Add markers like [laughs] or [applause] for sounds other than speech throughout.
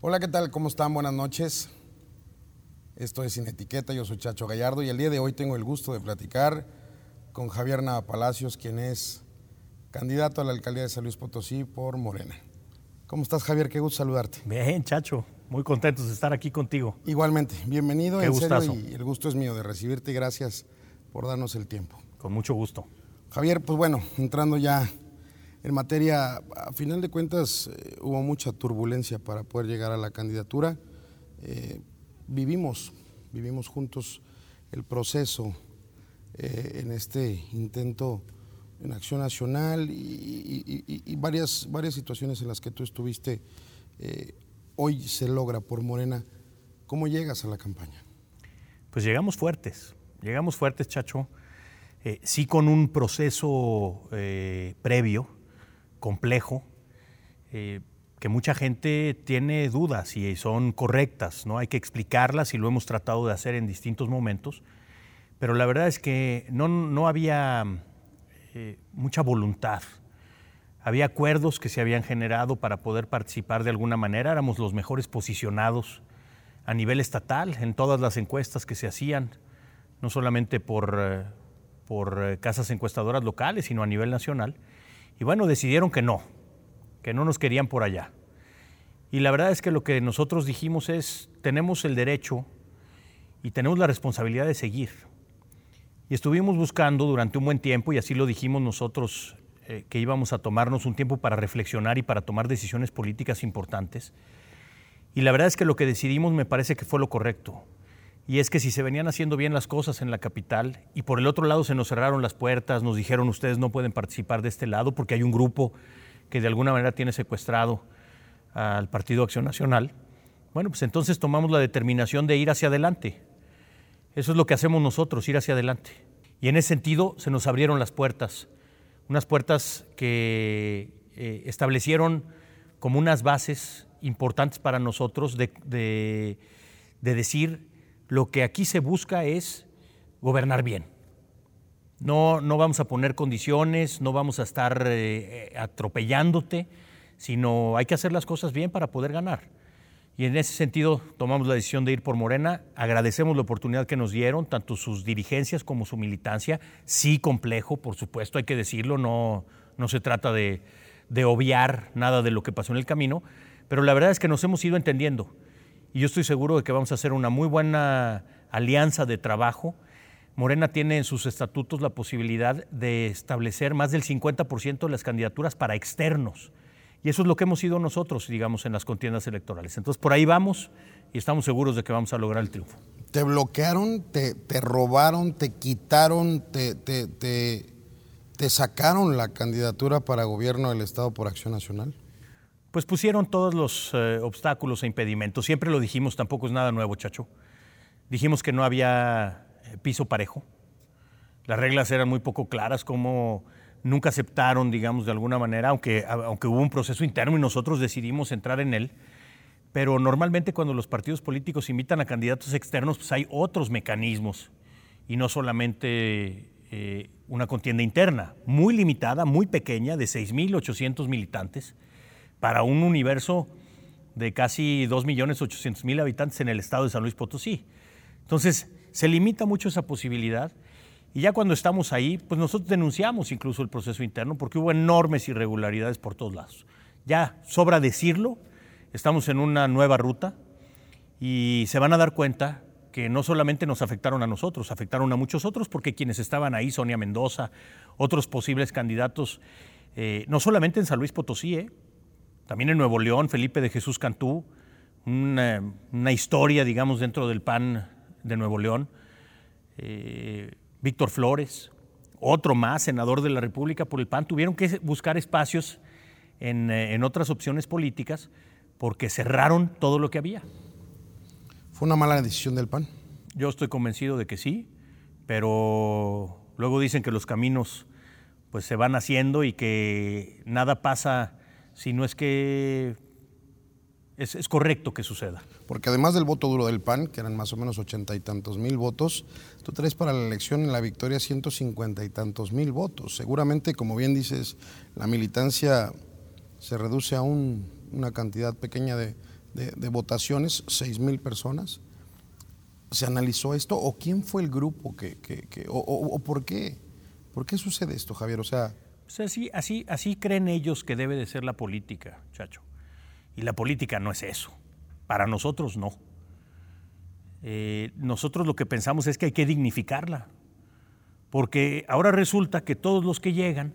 Hola, ¿qué tal? ¿Cómo están? Buenas noches. Esto es Sin Etiqueta, yo soy Chacho Gallardo y el día de hoy tengo el gusto de platicar con Javier Nava Palacios, quien es candidato a la alcaldía de San Luis Potosí por Morena. ¿Cómo estás, Javier? Qué gusto saludarte. Bien, Chacho. Muy contentos de estar aquí contigo. Igualmente, bienvenido. Qué en gustazo. serio, y el gusto es mío de recibirte y gracias por darnos el tiempo. Con mucho gusto. Javier, pues bueno, entrando ya en materia, a final de cuentas eh, hubo mucha turbulencia para poder llegar a la candidatura. Eh, vivimos, vivimos juntos el proceso eh, en este intento en Acción Nacional y, y- varias, varias situaciones en las que tú estuviste. hoy se logra por Morena. ¿Cómo llegas a la campaña? Pues llegamos fuertes. Llegamos fuertes, Chacho. Sí con un proceso previo, complejo, eh, que mucha gente tiene dudas y son correctas, ¿no? Hay que explicarlas y lo hemos tratado de hacer en distintos momentos. Pero la verdad es que no, no había eh, mucha voluntad. Había acuerdos que se habían generado para poder participar de alguna manera. Éramos los mejores posicionados a nivel estatal en todas las encuestas que se hacían, no solamente por, eh, por casas encuestadoras locales, sino a nivel nacional. Y bueno, decidieron que no, que no nos querían por allá. Y la verdad es que lo que nosotros dijimos es, tenemos el derecho y tenemos la responsabilidad de seguir. Y estuvimos buscando durante un buen tiempo, y así lo dijimos nosotros, eh, que íbamos a tomarnos un tiempo para reflexionar y para tomar decisiones políticas importantes. Y la verdad es que lo que decidimos me parece que fue lo correcto. Y es que si se venían haciendo bien las cosas en la capital y por el otro lado se nos cerraron las puertas, nos dijeron ustedes no pueden participar de este lado porque hay un grupo que de alguna manera tiene secuestrado al Partido Acción Nacional, bueno, pues entonces tomamos la determinación de ir hacia adelante. Eso es lo que hacemos nosotros, ir hacia adelante. Y en ese sentido se nos abrieron las puertas, unas puertas que eh, establecieron como unas bases importantes para nosotros de, de- de decir lo que aquí se busca es gobernar bien. No, no vamos a poner condiciones, no vamos a estar eh, eh, atropellándote, sino hay que hacer las cosas bien para poder ganar. Y en ese sentido tomamos la decisión de ir por Morena. Agradecemos la oportunidad que nos dieron, tanto sus dirigencias como su militancia. Sí complejo, por supuesto, hay que decirlo, no, no se trata de, de obviar nada de lo que pasó en el camino, pero la verdad es que nos hemos ido entendiendo. Y yo estoy seguro de que vamos a hacer una muy buena alianza de trabajo. Morena tiene en sus estatutos la posibilidad de establecer más del 50% de las candidaturas para externos. Y eso es lo que hemos sido nosotros, digamos, en las contiendas electorales. Entonces, por ahí vamos y estamos seguros de que vamos a lograr el triunfo. ¿Te bloquearon, te, te robaron, te quitaron, te, te, te, sacaron la candidatura para gobierno del Estado por Acción Nacional? Pues pusieron todos los eh, obstáculos e impedimentos. Siempre lo dijimos, tampoco es nada nuevo, chacho. Dijimos que no había eh, piso parejo. Las reglas eran muy poco claras, como nunca aceptaron, digamos, de alguna manera, aunque, aunque hubo un proceso interno y nosotros decidimos entrar en él. Pero normalmente cuando los partidos políticos invitan a candidatos externos, pues hay otros mecanismos y no solamente eh, una contienda interna, muy limitada, muy pequeña, de 6.800 militantes, para un universo de casi 2.800.000 habitantes en el estado de San Luis Potosí. Entonces, se limita mucho esa posibilidad. Y ya cuando estamos ahí, pues nosotros denunciamos incluso el proceso interno porque hubo enormes irregularidades por todos lados. Ya sobra decirlo, estamos en una nueva ruta y se van a dar cuenta que no solamente nos afectaron a nosotros, afectaron a muchos otros porque quienes estaban ahí, Sonia Mendoza, otros posibles candidatos, eh, no solamente en San Luis Potosí, eh, también en Nuevo León, Felipe de Jesús Cantú, una, una historia, digamos, dentro del PAN de Nuevo León. Eh, Víctor Flores, otro más, senador de la República por el PAN, tuvieron que buscar espacios en, eh, en otras opciones políticas porque cerraron todo lo que había. ¿Fue una mala decisión del PAN? Yo estoy convencido de que sí, pero luego dicen que los caminos pues se van haciendo y que nada pasa si no es que es, es correcto que suceda. Porque además del voto duro del PAN, que eran más o menos ochenta y tantos mil votos, tú traes para la elección en la victoria ciento cincuenta y tantos mil votos. Seguramente, como bien dices, la militancia se reduce a un- una cantidad pequeña de, de, votaciones, 6 mil personas. ¿Se analizó esto o quién fue el grupo que, o, por qué? ¿Por qué sucede esto, Javier? O sea, así, así, así creen ellos que debe de ser la política, chacho. Y la política no es eso. Para nosotros no. Eh, nosotros lo que pensamos es que hay que dignificarla. Porque ahora resulta que todos los que llegan,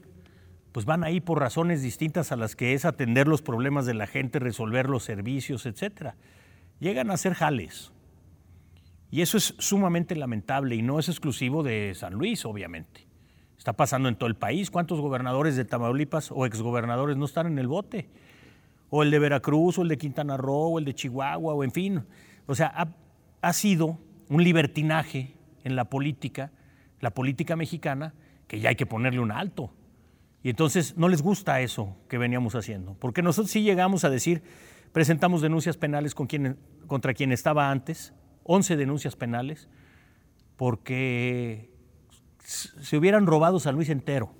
pues van ahí por razones distintas a las que es atender los problemas de la gente, resolver los servicios, etc. Llegan a ser jales. Y eso es sumamente lamentable y no es exclusivo de San Luis, obviamente. Está pasando en todo el país. ¿Cuántos gobernadores de Tamaulipas o exgobernadores no están en el bote? O el de Veracruz, o el de Quintana Roo, o el de Chihuahua, o en fin. O sea, ha, sido un libertinaje en la política, la política mexicana, que ya hay que ponerle un alto. Y entonces no les gusta eso que veníamos haciendo, porque nosotros sí llegamos a decir, presentamos denuncias penales contra quien estaba antes, 11 denuncias penales, porque se hubieran robado San Luis entero,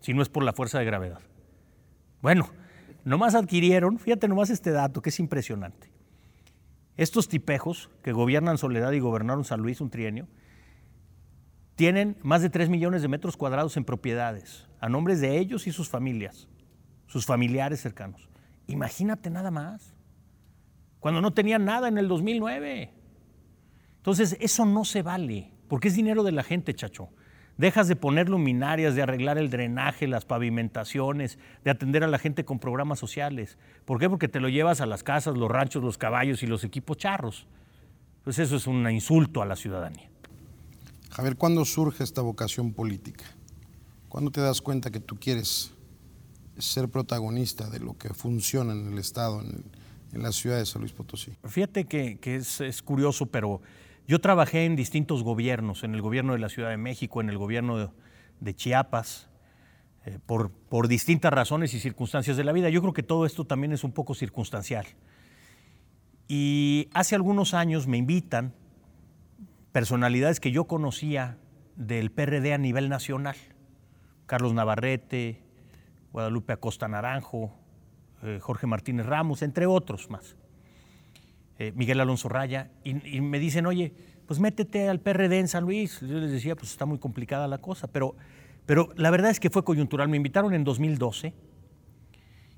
si no es por la fuerza de gravedad. Bueno, nomás adquirieron, fíjate nomás este dato que es impresionante. Estos tipejos que gobiernan Soledad y gobernaron San Luis un trienio, tienen más de 3 millones de metros cuadrados en propiedades, a nombres de ellos y sus familias, sus familiares cercanos. Imagínate nada más, cuando no tenían nada en el 2009. Entonces, eso no se vale, porque es dinero de la gente, chacho. Dejas de poner luminarias, de arreglar el drenaje, las pavimentaciones, de atender a la gente con programas sociales. ¿Por qué? Porque te lo llevas a las casas, los ranchos, los caballos y los equipos charros. Pues eso es un insulto a la ciudadanía. Javier, ¿cuándo surge esta vocación política? ¿Cuándo te das cuenta que tú quieres ser protagonista de lo que funciona en el Estado, en, la ciudad de San Luis Potosí? Fíjate que, es, curioso, pero yo trabajé en distintos gobiernos, en el gobierno de la Ciudad de México, en el gobierno de, Chiapas, eh, por, distintas razones y circunstancias de la vida. Yo creo que todo esto también es un poco circunstancial. Y hace algunos años me invitan personalidades que yo conocía del PRD a nivel nacional. Carlos Navarrete, Guadalupe Acosta Naranjo, eh, Jorge Martínez Ramos, entre otros más. Eh, Miguel Alonso Raya, y, me dicen, oye, pues métete al PRD en San Luis. Yo les decía, pues está muy complicada la cosa, pero, pero la verdad es que fue coyuntural. Me invitaron en 2012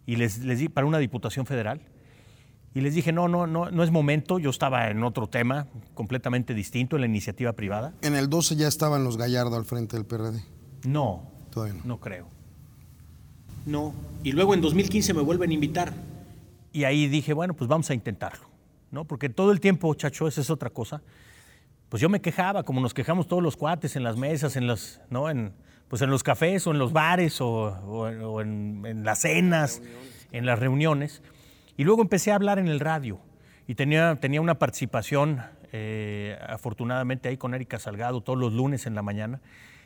y les, les di para una diputación federal y les dije, no, no, no, no es momento. Yo estaba en otro tema completamente distinto, en la iniciativa privada. ¿En el 12 ya estaban los Gallardo al frente del PRD? No, todavía no. No creo. No. Y luego en 2015 me vuelven a invitar. Y ahí dije, bueno, pues vamos a intentarlo. ¿No? Porque todo el tiempo, chacho, esa es otra cosa. Pues yo me quejaba, como nos quejamos todos los cuates en las mesas, en los, ¿no? en, pues en los cafés o en los bares o, en, en las cenas, en las reuniones. Y luego empecé a hablar en el radio y tenía, tenía una participación, eh, afortunadamente, ahí con Erika Salgado todos los lunes en la mañana.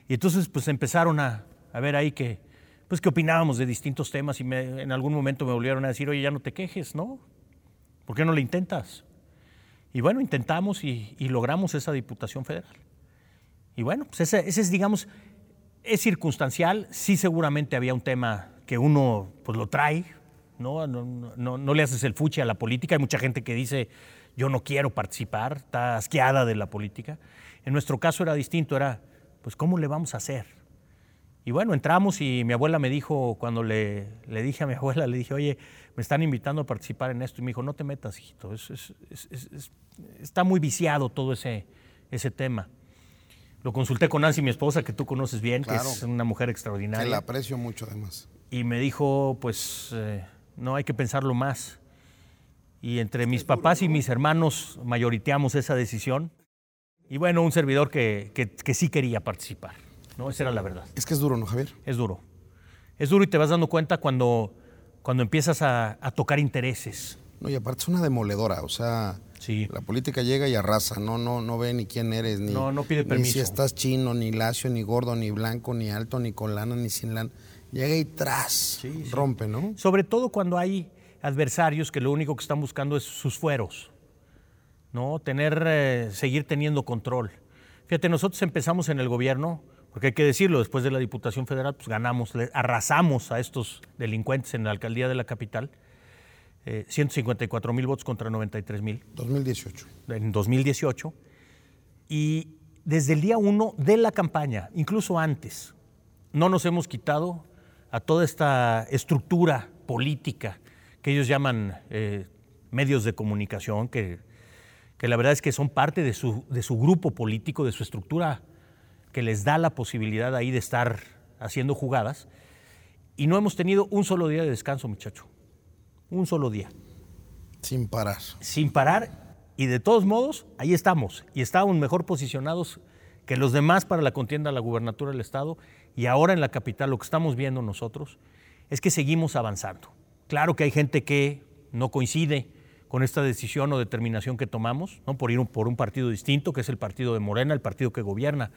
Y entonces pues empezaron a, a ver ahí que, pues que opinábamos de distintos temas y en algún momento me volvieron a decir, oye, ya no te quejes, ¿no? ¿Por qué no lo intentas? Y bueno, intentamos y, logramos esa diputación federal. Y bueno, pues ese, es, digamos, es circunstancial. Sí seguramente había un tema que uno pues lo trae, ¿no? No, le haces el fuche a la política. Hay mucha gente que dice, yo no quiero participar, está asqueada de la política. En nuestro caso era distinto, era, pues, ¿cómo le vamos a hacer? Y bueno, entramos y mi abuela me dijo, cuando le, le dije a mi [laughs] abuela, le dije, oye, me están invitando a participar en esto. Y me dijo, no te metas, hijito, está muy viciado todo ese, ese tema. Lo consulté con Nancy, mi esposa, que tú conoces bien, que es una mujer extraordinaria. Que la aprecio mucho, además. Y me dijo, pues, eh, no hay que pensarlo más. Y entre mis papás y mis hermanos mayoriteamos esa decisión. Y bueno, un servidor que, que, sí quería participar, ¿no? Esa era la verdad. Es que es duro, ¿no, Javier? Es duro. Es duro y te vas dando cuenta cuando, cuando empiezas a, tocar intereses. No, y aparte es una demoledora, o sea, sí. la política llega y arrasa, no, no, no ve ni quién eres, ni, no, no pide permiso. ni si estás chino, ni lacio, ni gordo, ni blanco, ni alto, ni con lana, ni sin lana llega y tras, rompe, ¿no? Sobre todo cuando hay adversarios que lo único que están buscando es sus fueros, ¿no? Tener, eh, seguir teniendo control. Fíjate, nosotros empezamos en el gobierno, porque hay que decirlo, después de la Diputación Federal, pues ganamos, arrasamos a estos delincuentes en la alcaldía de la capital. 154 mil votos contra 93 mil. 2018. En 2018. Y desde el día uno de la campaña, incluso antes, no nos hemos quitado a toda esta estructura política que ellos llaman eh, medios de comunicación, que, que, la verdad es que son parte de su, de su grupo político, de su estructura que les da la posibilidad ahí de estar haciendo jugadas. Y no hemos tenido un solo día de descanso, muchacho. Un solo día. Sin parar. Sin parar. Y de todos modos, ahí estamos. Y estamos mejor posicionados que los demás para la contienda a la gubernatura del Estado. Y ahora en la capital lo que estamos viendo nosotros es que seguimos avanzando. Claro que hay gente que no coincide con esta decisión o determinación que tomamos, ¿no? por ir por un partido distinto, que es el partido de Morena, el partido que gobierna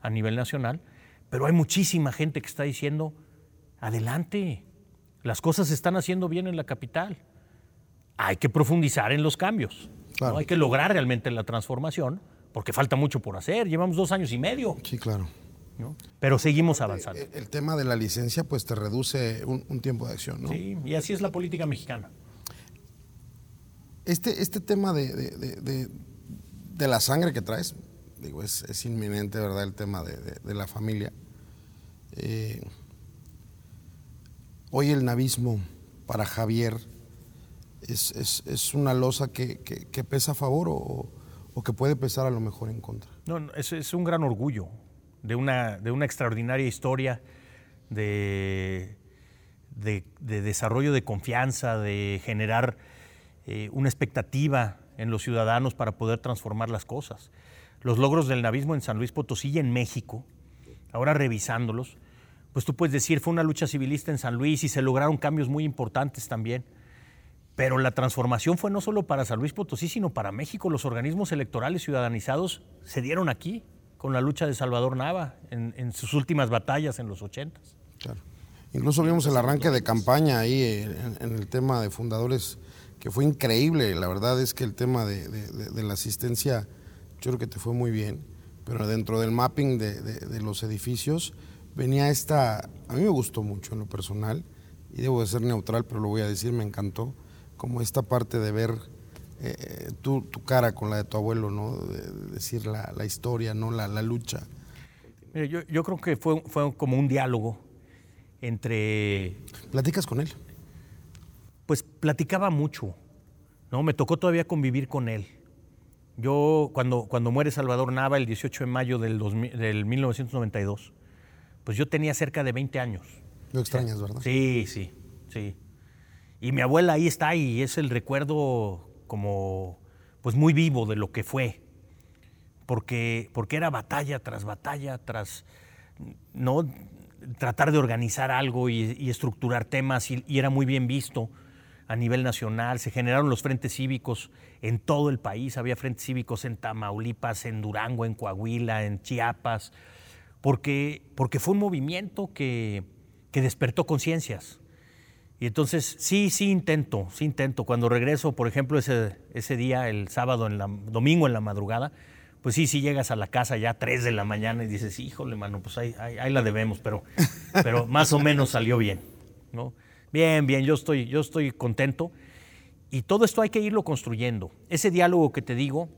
a nivel nacional, pero hay muchísima gente que está diciendo, adelante, las cosas se están haciendo bien en la capital. Hay que profundizar en los cambios, Claro. ¿no? hay que lograr realmente la transformación, porque falta mucho por hacer, llevamos dos años y medio, Sí, claro. ¿no? pero seguimos avanzando. El, el tema de la licencia pues te reduce un, un tiempo de acción, ¿no? Sí, y así es la política mexicana. Este, este tema de, de- de- de- de la sangre que traes, digo, es, es inminente, ¿verdad? El tema de, de- la familia. Eh, hoy el navismo para Javier es, es- es una losa que, que- pesa a favor o, o que puede pesar a lo mejor en contra. No, no, es, es un gran orgullo de una, de una extraordinaria historia de, de- de desarrollo de confianza, de generar eh, una expectativa en los ciudadanos para poder transformar las cosas. Los logros del navismo en San Luis Potosí y en México, ahora revisándolos, pues tú puedes decir, fue una lucha civilista en San Luis y se lograron cambios muy importantes también. Pero la transformación fue no solo para San Luis Potosí, sino para México. Los organismos electorales ciudadanizados se dieron aquí con la lucha de Salvador Nava en, en sus últimas batallas en los ochentas. Claro. Incluso vimos el arranque de campaña ahí eh, en, el tema de fundadores, que fue increíble. La verdad es que el tema de la asistencia, yo creo que te fue muy bien, pero dentro del mapping de, de- de los edificios venía esta, a mí me gustó mucho en lo personal, y debo de ser neutral, pero lo voy a decir, me encantó, como esta parte de ver eh, tu, tu cara con la de tu abuelo, ¿no? De, de decir la, la historia, ¿no? La, la lucha. Mira, yo, yo creo que fue, fue como un diálogo entre ¿Platicas con él? pues platicaba mucho, ¿no? Me tocó todavía convivir con él. Yo, cuando, cuando muere Salvador Nava el 18 de mayo del, 2000 del 1992, pues yo tenía cerca de 20 años. Lo extrañas, ¿verdad? Sí, sí, sí. Y mi abuela ahí está y es el recuerdo como, pues muy vivo de lo que fue. Porque, porque era batalla tras batalla, tras, ¿no? Tratar de organizar algo y, y estructurar temas y, y era muy bien visto a nivel nacional. Se generaron los frentes cívicos en todo el país. Había frentes cívicos en Tamaulipas, en Durango, en Coahuila, en Chiapas, porque, porque fue un movimiento que, que despertó conciencias. Y entonces, sí, sí intento, sí intento. Cuando regreso, por ejemplo, ese, ese día, el sábado, en domingo en la madrugada, pues sí, sí llegas a la casa ya a 3 de la mañana y dices, híjole, mano, pues ahí, ahí, ahí la debemos, pero, pero más o menos salió bien, ¿no? Bien, bien, yo estoy, yo estoy contento. Y todo esto hay que irlo construyendo. Ese diálogo que te digo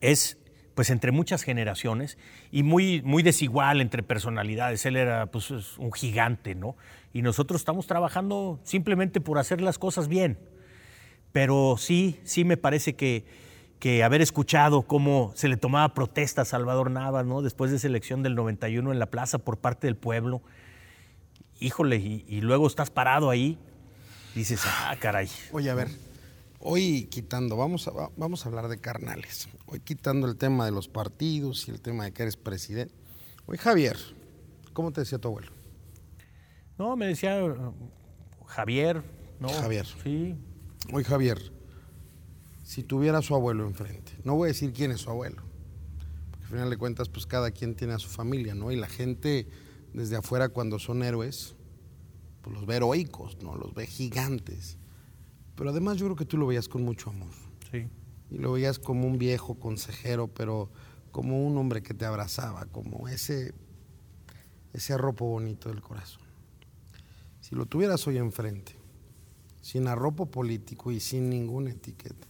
es pues entre muchas generaciones y muy, muy desigual entre personalidades. Él era pues es un gigante, ¿no? Y nosotros estamos trabajando simplemente por hacer las cosas bien. Pero sí, sí me parece que, que haber escuchado cómo se le tomaba protesta a Salvador Nava, ¿no? Después de esa elección del 91 en la plaza por parte del pueblo. Híjole, y, y luego estás parado ahí, dices, ah, caray. Oye, a ver, hoy quitando, vamos a, va- vamos a hablar de carnales. Hoy quitando el tema de los partidos y el tema de que eres presidente. Oye, Javier, ¿cómo te decía tu abuelo? No, me decía eh, Javier, ¿no? Javier. Sí. Oye, Javier, si tuviera su abuelo enfrente, no voy a decir quién es su abuelo, porque al final de cuentas, pues cada quien tiene a su familia, ¿no? Y la gente desde afuera cuando son héroes, pues los ve heroicos, ¿no? Los ve gigantes. Pero además yo creo que tú lo veías con mucho amor. Sí. Y lo veías como un viejo consejero, pero como un hombre que te abrazaba, como ese, ese arropo bonito del corazón. Si lo tuvieras hoy enfrente, sin arropo político y sin ninguna etiqueta,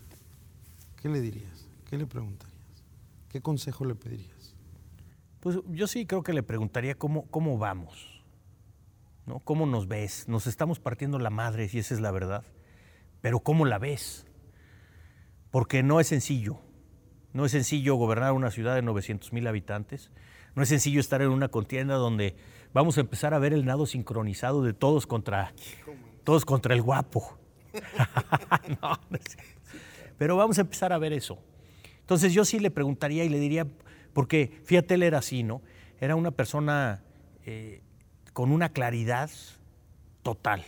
¿qué le dirías? ¿Qué le preguntarías? ¿Qué consejo le pedirías? Pues yo sí creo que le preguntaría cómo, cómo vamos, ¿no? ¿Cómo nos ves? Nos estamos partiendo la madre, si esa es la verdad, pero ¿cómo la ves? Porque no es sencillo, no es sencillo gobernar una ciudad de 900 mil habitantes, no es sencillo estar en una contienda donde vamos a empezar a ver el nado sincronizado de todos contra, todos contra el guapo. [laughs] Pero vamos a empezar a ver eso. Entonces yo sí le preguntaría y le diría, porque fíjate, era así, ¿no? Era una persona eh, con una claridad total.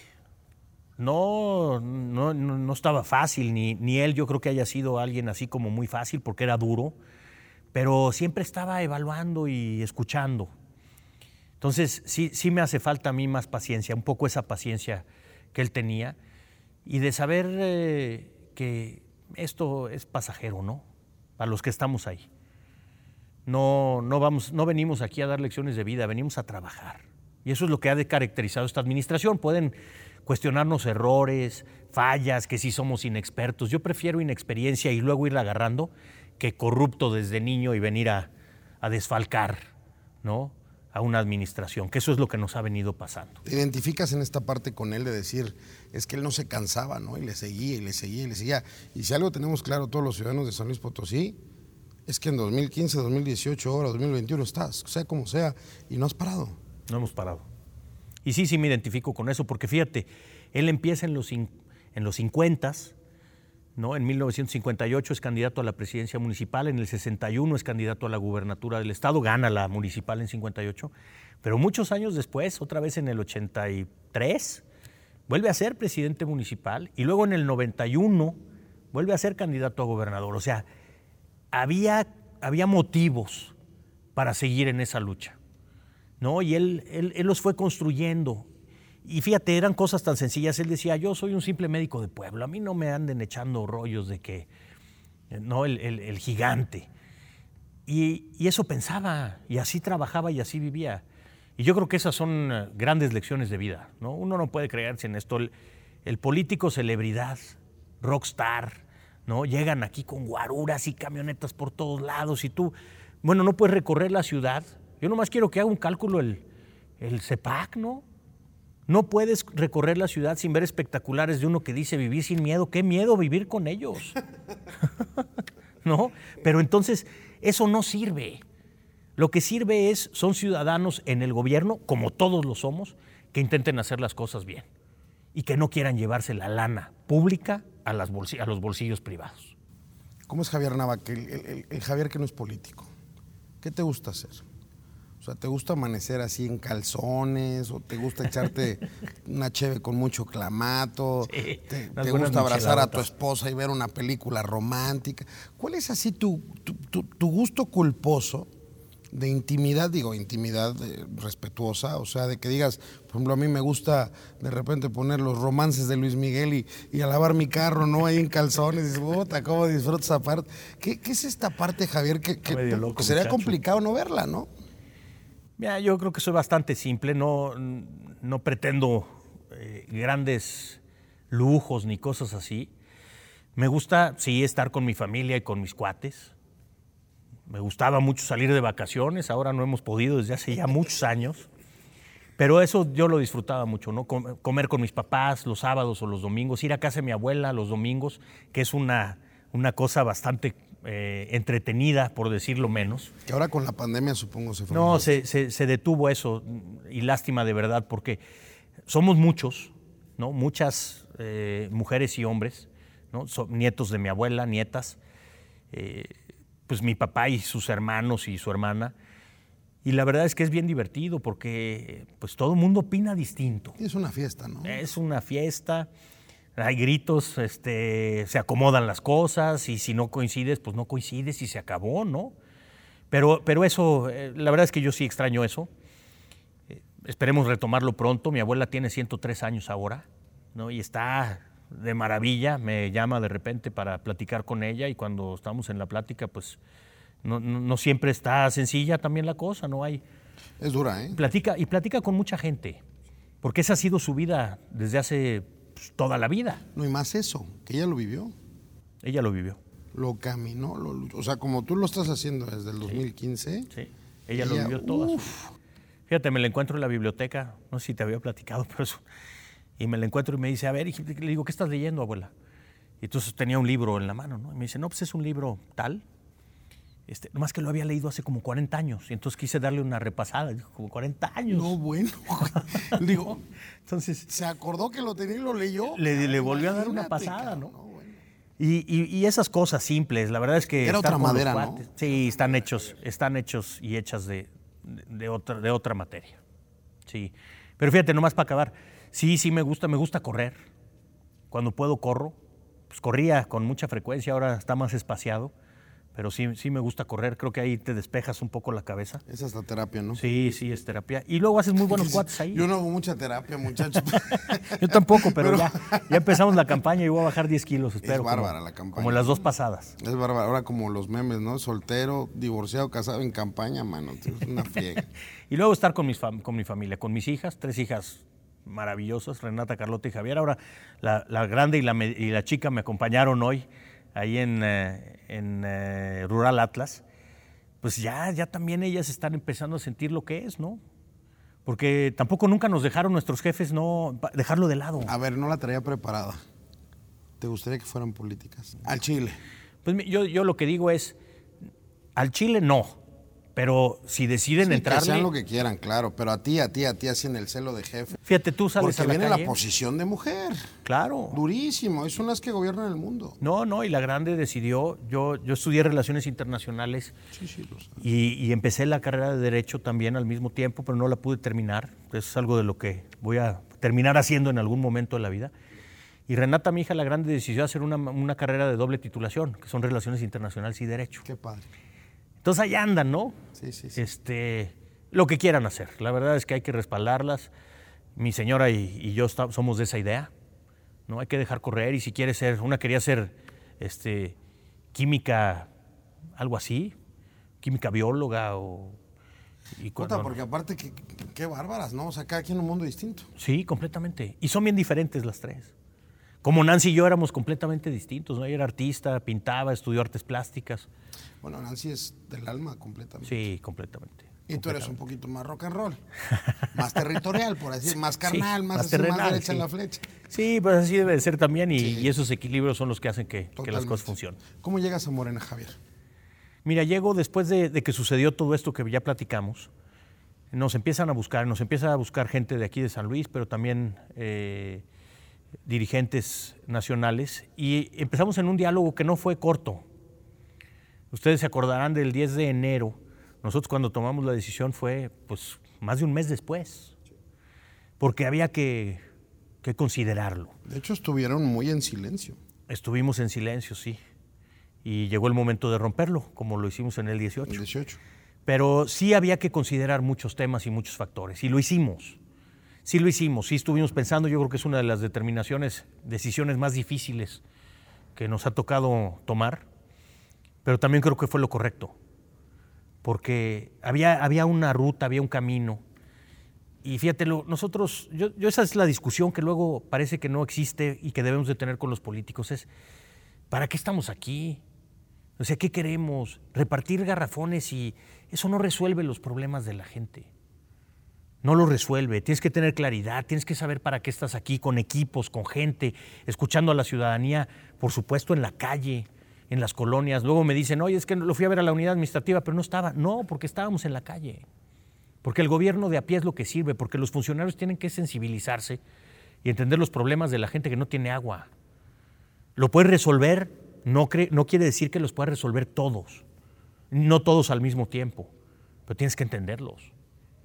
No, no, no estaba fácil, ni, ni él yo creo que haya sido alguien así como muy fácil, porque era duro, pero siempre estaba evaluando y escuchando. Entonces, sí, sí me hace falta a mí más paciencia, un poco esa paciencia que él tenía, y de saber eh, que esto es pasajero, ¿no? Para los que estamos ahí. No, no, vamos, no venimos aquí a dar lecciones de vida, venimos a trabajar. Y eso es lo que ha caracterizado esta administración. Pueden cuestionarnos errores, fallas, que sí somos inexpertos. Yo prefiero inexperiencia y luego irla agarrando que corrupto desde niño y venir a, a desfalcar, ¿no? a una administración, que eso es lo que nos ha venido pasando. ¿Te identificas en esta parte con él de decir, es que él no se cansaba, ¿no? Y le seguía, y le seguía, y le seguía. Y si algo tenemos claro todos los ciudadanos de San Luis Potosí, es que en 2015, 2018, ahora 2021 estás, sea como sea, y no has parado. No hemos parado. Y sí, sí me identifico con eso, porque fíjate, él empieza en los, en los 50 ¿no? En 1958 es candidato a la presidencia municipal, en el 61 es candidato a la gubernatura del estado, gana la municipal en 58, pero muchos años después, otra vez en el 83, vuelve a ser presidente municipal y luego en el 91 vuelve a ser candidato a gobernador. O sea, había, había motivos para seguir en esa lucha. ¿no? Y él, él, él los fue construyendo y fíjate, eran cosas tan sencillas. Él decía, yo soy un simple médico de pueblo, a mí no me anden echando rollos de que, no, el, gigante. Y, eso pensaba, y así trabajaba y así vivía. Y yo creo que esas son eh, grandes lecciones de vida. ¿no? Uno no puede creerse en esto. El, político celebridad, rockstar, ¿no? llegan aquí con guaruras y camionetas por todos lados y tú, bueno, no puedes recorrer la ciudad. Yo nomás quiero que haga un cálculo el, el CEPAC, ¿no? No puedes recorrer la ciudad sin ver espectaculares de uno que dice vivir sin miedo. ¿Qué miedo vivir con ellos? [laughs] ¿No? Pero entonces eso no sirve. Lo que sirve es, son ciudadanos en el gobierno, como todos lo somos, que intenten hacer las cosas bien y que no quieran llevarse la lana pública a, las a los bolsillos privados. ¿Cómo es Javier Nava, el Javier que no es político? ¿Qué te gusta hacer? O sea, ¿te gusta amanecer así en calzones? ¿O te gusta echarte [laughs] una cheve con mucho clamato? ¿Te, gusta abrazar a tu esposa y ver una película romántica? ¿Cuál es así tu, tu, gusto culposo de intimidad? Digo, intimidad eh, respetuosa, o sea, de que digas, por ejemplo, a mí me gusta de repente poner los romances de Luis Miguel y, y alabar mi carro, ¿no? Ahí en calzones, y dices, puta, ¿cómo disfrutas esa parte? ¿Qué, es esta parte, Javier, que, sería complicado no verla, ¿no? Mira, yo creo que soy bastante simple, no, no pretendo eh, grandes lujos ni cosas así. Me gusta, sí, estar con mi familia y con mis cuates. Me gustaba mucho salir de vacaciones, ahora no hemos podido desde hace ya muchos años. Pero eso yo lo disfrutaba mucho, ¿no? Comer con mis papás los sábados o los domingos, ir a casa de mi abuela los domingos, que es una, una cosa bastante eh, entretenida, por decirlo menos. Que ahora con la pandemia supongo se fue. No, se, se, detuvo eso y lástima de verdad porque somos muchos, ¿no? Muchas eh, mujeres y hombres, ¿no? nietos de mi abuela, nietas, eh, pues mi papá y sus hermanos y su hermana. Y la verdad es que es bien divertido porque pues todo el mundo opina distinto. Es una fiesta, ¿no? Es una fiesta hay gritos, este, se acomodan las cosas y si no coincides, pues no coincides y se acabó, ¿no? Pero, pero eso, eh, la verdad es que yo sí extraño eso. Eh, esperemos retomarlo pronto. Mi abuela tiene 103 años ahora, ¿no? Y está de maravilla, me llama de repente para platicar con ella y cuando estamos en la plática, pues no, no siempre está sencilla también la cosa, no hay... Es dura, ¿eh? Platica, y platica con mucha gente, porque esa ha sido su vida desde hace pues, toda la vida. No, y más eso, que ella lo vivió. Ella lo vivió. Lo caminó, lo luchó. O sea, como tú lo estás haciendo desde el 2015. Sí, ella, lo vivió todo. Fíjate, me la encuentro en la biblioteca, no sé si te había platicado, [laughs] pero eso. Y me la encuentro y me dice, a ver, le digo, ¿qué estás leyendo, abuela? Y entonces tenía un libro en la mano, ¿no? Y me dice, no, pues es un libro tal. Este, nomás que lo había leído hace como 40 años. Y entonces quise darle una repasada. Como 40 años. No, bueno. [laughs] Digo, entonces. Se acordó que lo tenía y lo leyó. Le, le volvió a dar una pasada, ¿no? y, y, y, esas cosas simples, la verdad es que. Era otra madera, ¿no? Sí, están hechos, están hechos y hechas de, de, otra, de otra materia. Sí. Pero fíjate, nomás para acabar. Sí, sí me gusta, me gusta correr. Cuando puedo corro pues, corría con mucha frecuencia, ahora está más espaciado, pero sí, sí me gusta correr, creo que ahí te despejas un poco la cabeza. Esa es la terapia, ¿no? Sí, sí, es terapia. Y luego haces muy buenos cuates ahí. Yo no hago mucha terapia, muchachos. [laughs] Yo tampoco, pero, Ya, ya, empezamos la campaña y voy a bajar 10 kilos, espero. Es bárbara la campaña. Como las dos pasadas. Es bárbara, ahora como los memes, ¿no? Soltero, divorciado, casado en campaña, mano, es una fiega. [laughs] y luego estar con, mis con mi familia, con mis hijas, tres hijas maravillosas, Renata, Carlota y Javier. Ahora la, grande y la, y la, chica me acompañaron hoy ahí en, eh, en eh, Rural Atlas. Pues ya, ya también ellas están empezando a sentir lo que es, ¿no? Porque tampoco nunca nos dejaron nuestros jefes no dejarlo de lado. A ver, no la traía preparada. ¿Te gustaría que fueran políticas? Al Chile. Pues yo, yo lo que digo es, al Chile no pero si deciden entrar. Que sean lo que quieran, claro. Pero a ti, a ti, a ti, así en el celo de jefe. Fíjate, tú sales Porque a la viene la posición de mujer. Claro. Durísimo. Son las que gobiernan el mundo. No, no. Y la grande decidió. Yo, yo estudié Relaciones Internacionales. Sí, sí, lo sé. Y, empecé la carrera de Derecho también al mismo tiempo, pero no la pude terminar. Eso es algo de lo que voy a terminar haciendo en algún momento de la vida. Y Renata, mi hija, la grande, decidió hacer una, una carrera de doble titulación, que son Relaciones Internacionales y Derecho. Qué padre. Entonces allá andan, ¿no? Sí, sí, sí. Este, lo que quieran hacer. La verdad es que hay que respaldarlas. Mi señora y, yo somos de esa idea. ¿no? Hay que dejar correr y si quiere ser, una quería ser este, química, algo así, química bióloga o... Y porque aparte, qué, qué bárbaras, ¿no? O sea, cada quien un mundo distinto. Sí, completamente. Y son bien diferentes las tres. Como Nancy y yo éramos completamente distintos, ¿no? Ella era artista, pintaba, estudió artes plásticas. Bueno, Nancy es del alma completamente. Sí, completamente. Y tú eres un poquito más rock and roll, [laughs] más territorial, por así decirlo, más carnal, más, más, derecha en la flecha. Sí, pues así debe de ser también y, esos equilibrios son los que hacen que, las cosas funcionen. ¿Cómo llegas a Morena, Javier? Mira, llego después de, que sucedió todo esto que ya platicamos. Nos empiezan a buscar, nos empieza a buscar gente de aquí de San Luis, pero también eh, dirigentes nacionales y empezamos en un diálogo que no fue corto. Ustedes se acordarán del 10 de enero. Nosotros cuando tomamos la decisión fue pues más de un mes después, porque había que, que considerarlo. De hecho estuvieron muy en silencio. Estuvimos en silencio, sí. Y llegó el momento de romperlo, como lo hicimos en el 18. El 18. Pero sí había que considerar muchos temas y muchos factores, y lo hicimos. Sí lo hicimos, sí estuvimos pensando, yo creo que es una de las determinaciones, decisiones más difíciles que nos ha tocado tomar, pero también creo que fue lo correcto, porque había, había una ruta, había un camino. Y fíjate, nosotros, yo, esa es la discusión que luego parece que no existe y que debemos de tener con los políticos, es, ¿para qué estamos aquí? O sea, ¿qué queremos? Repartir garrafones y eso no resuelve los problemas de la gente no lo resuelve. Tienes que tener claridad, tienes que saber para qué estás aquí, con equipos, con gente, escuchando a la ciudadanía, por supuesto en la calle, en las colonias. Luego me dicen, oye, es que lo fui a ver a la unidad administrativa, pero no estaba. No, porque estábamos en la calle. Porque el gobierno de a pie es lo que sirve, porque los funcionarios tienen que sensibilizarse y entender los problemas de la gente que no tiene agua. Lo puedes resolver, no, no quiere decir que los puedas resolver todos, no todos al mismo tiempo, pero tienes que entenderlos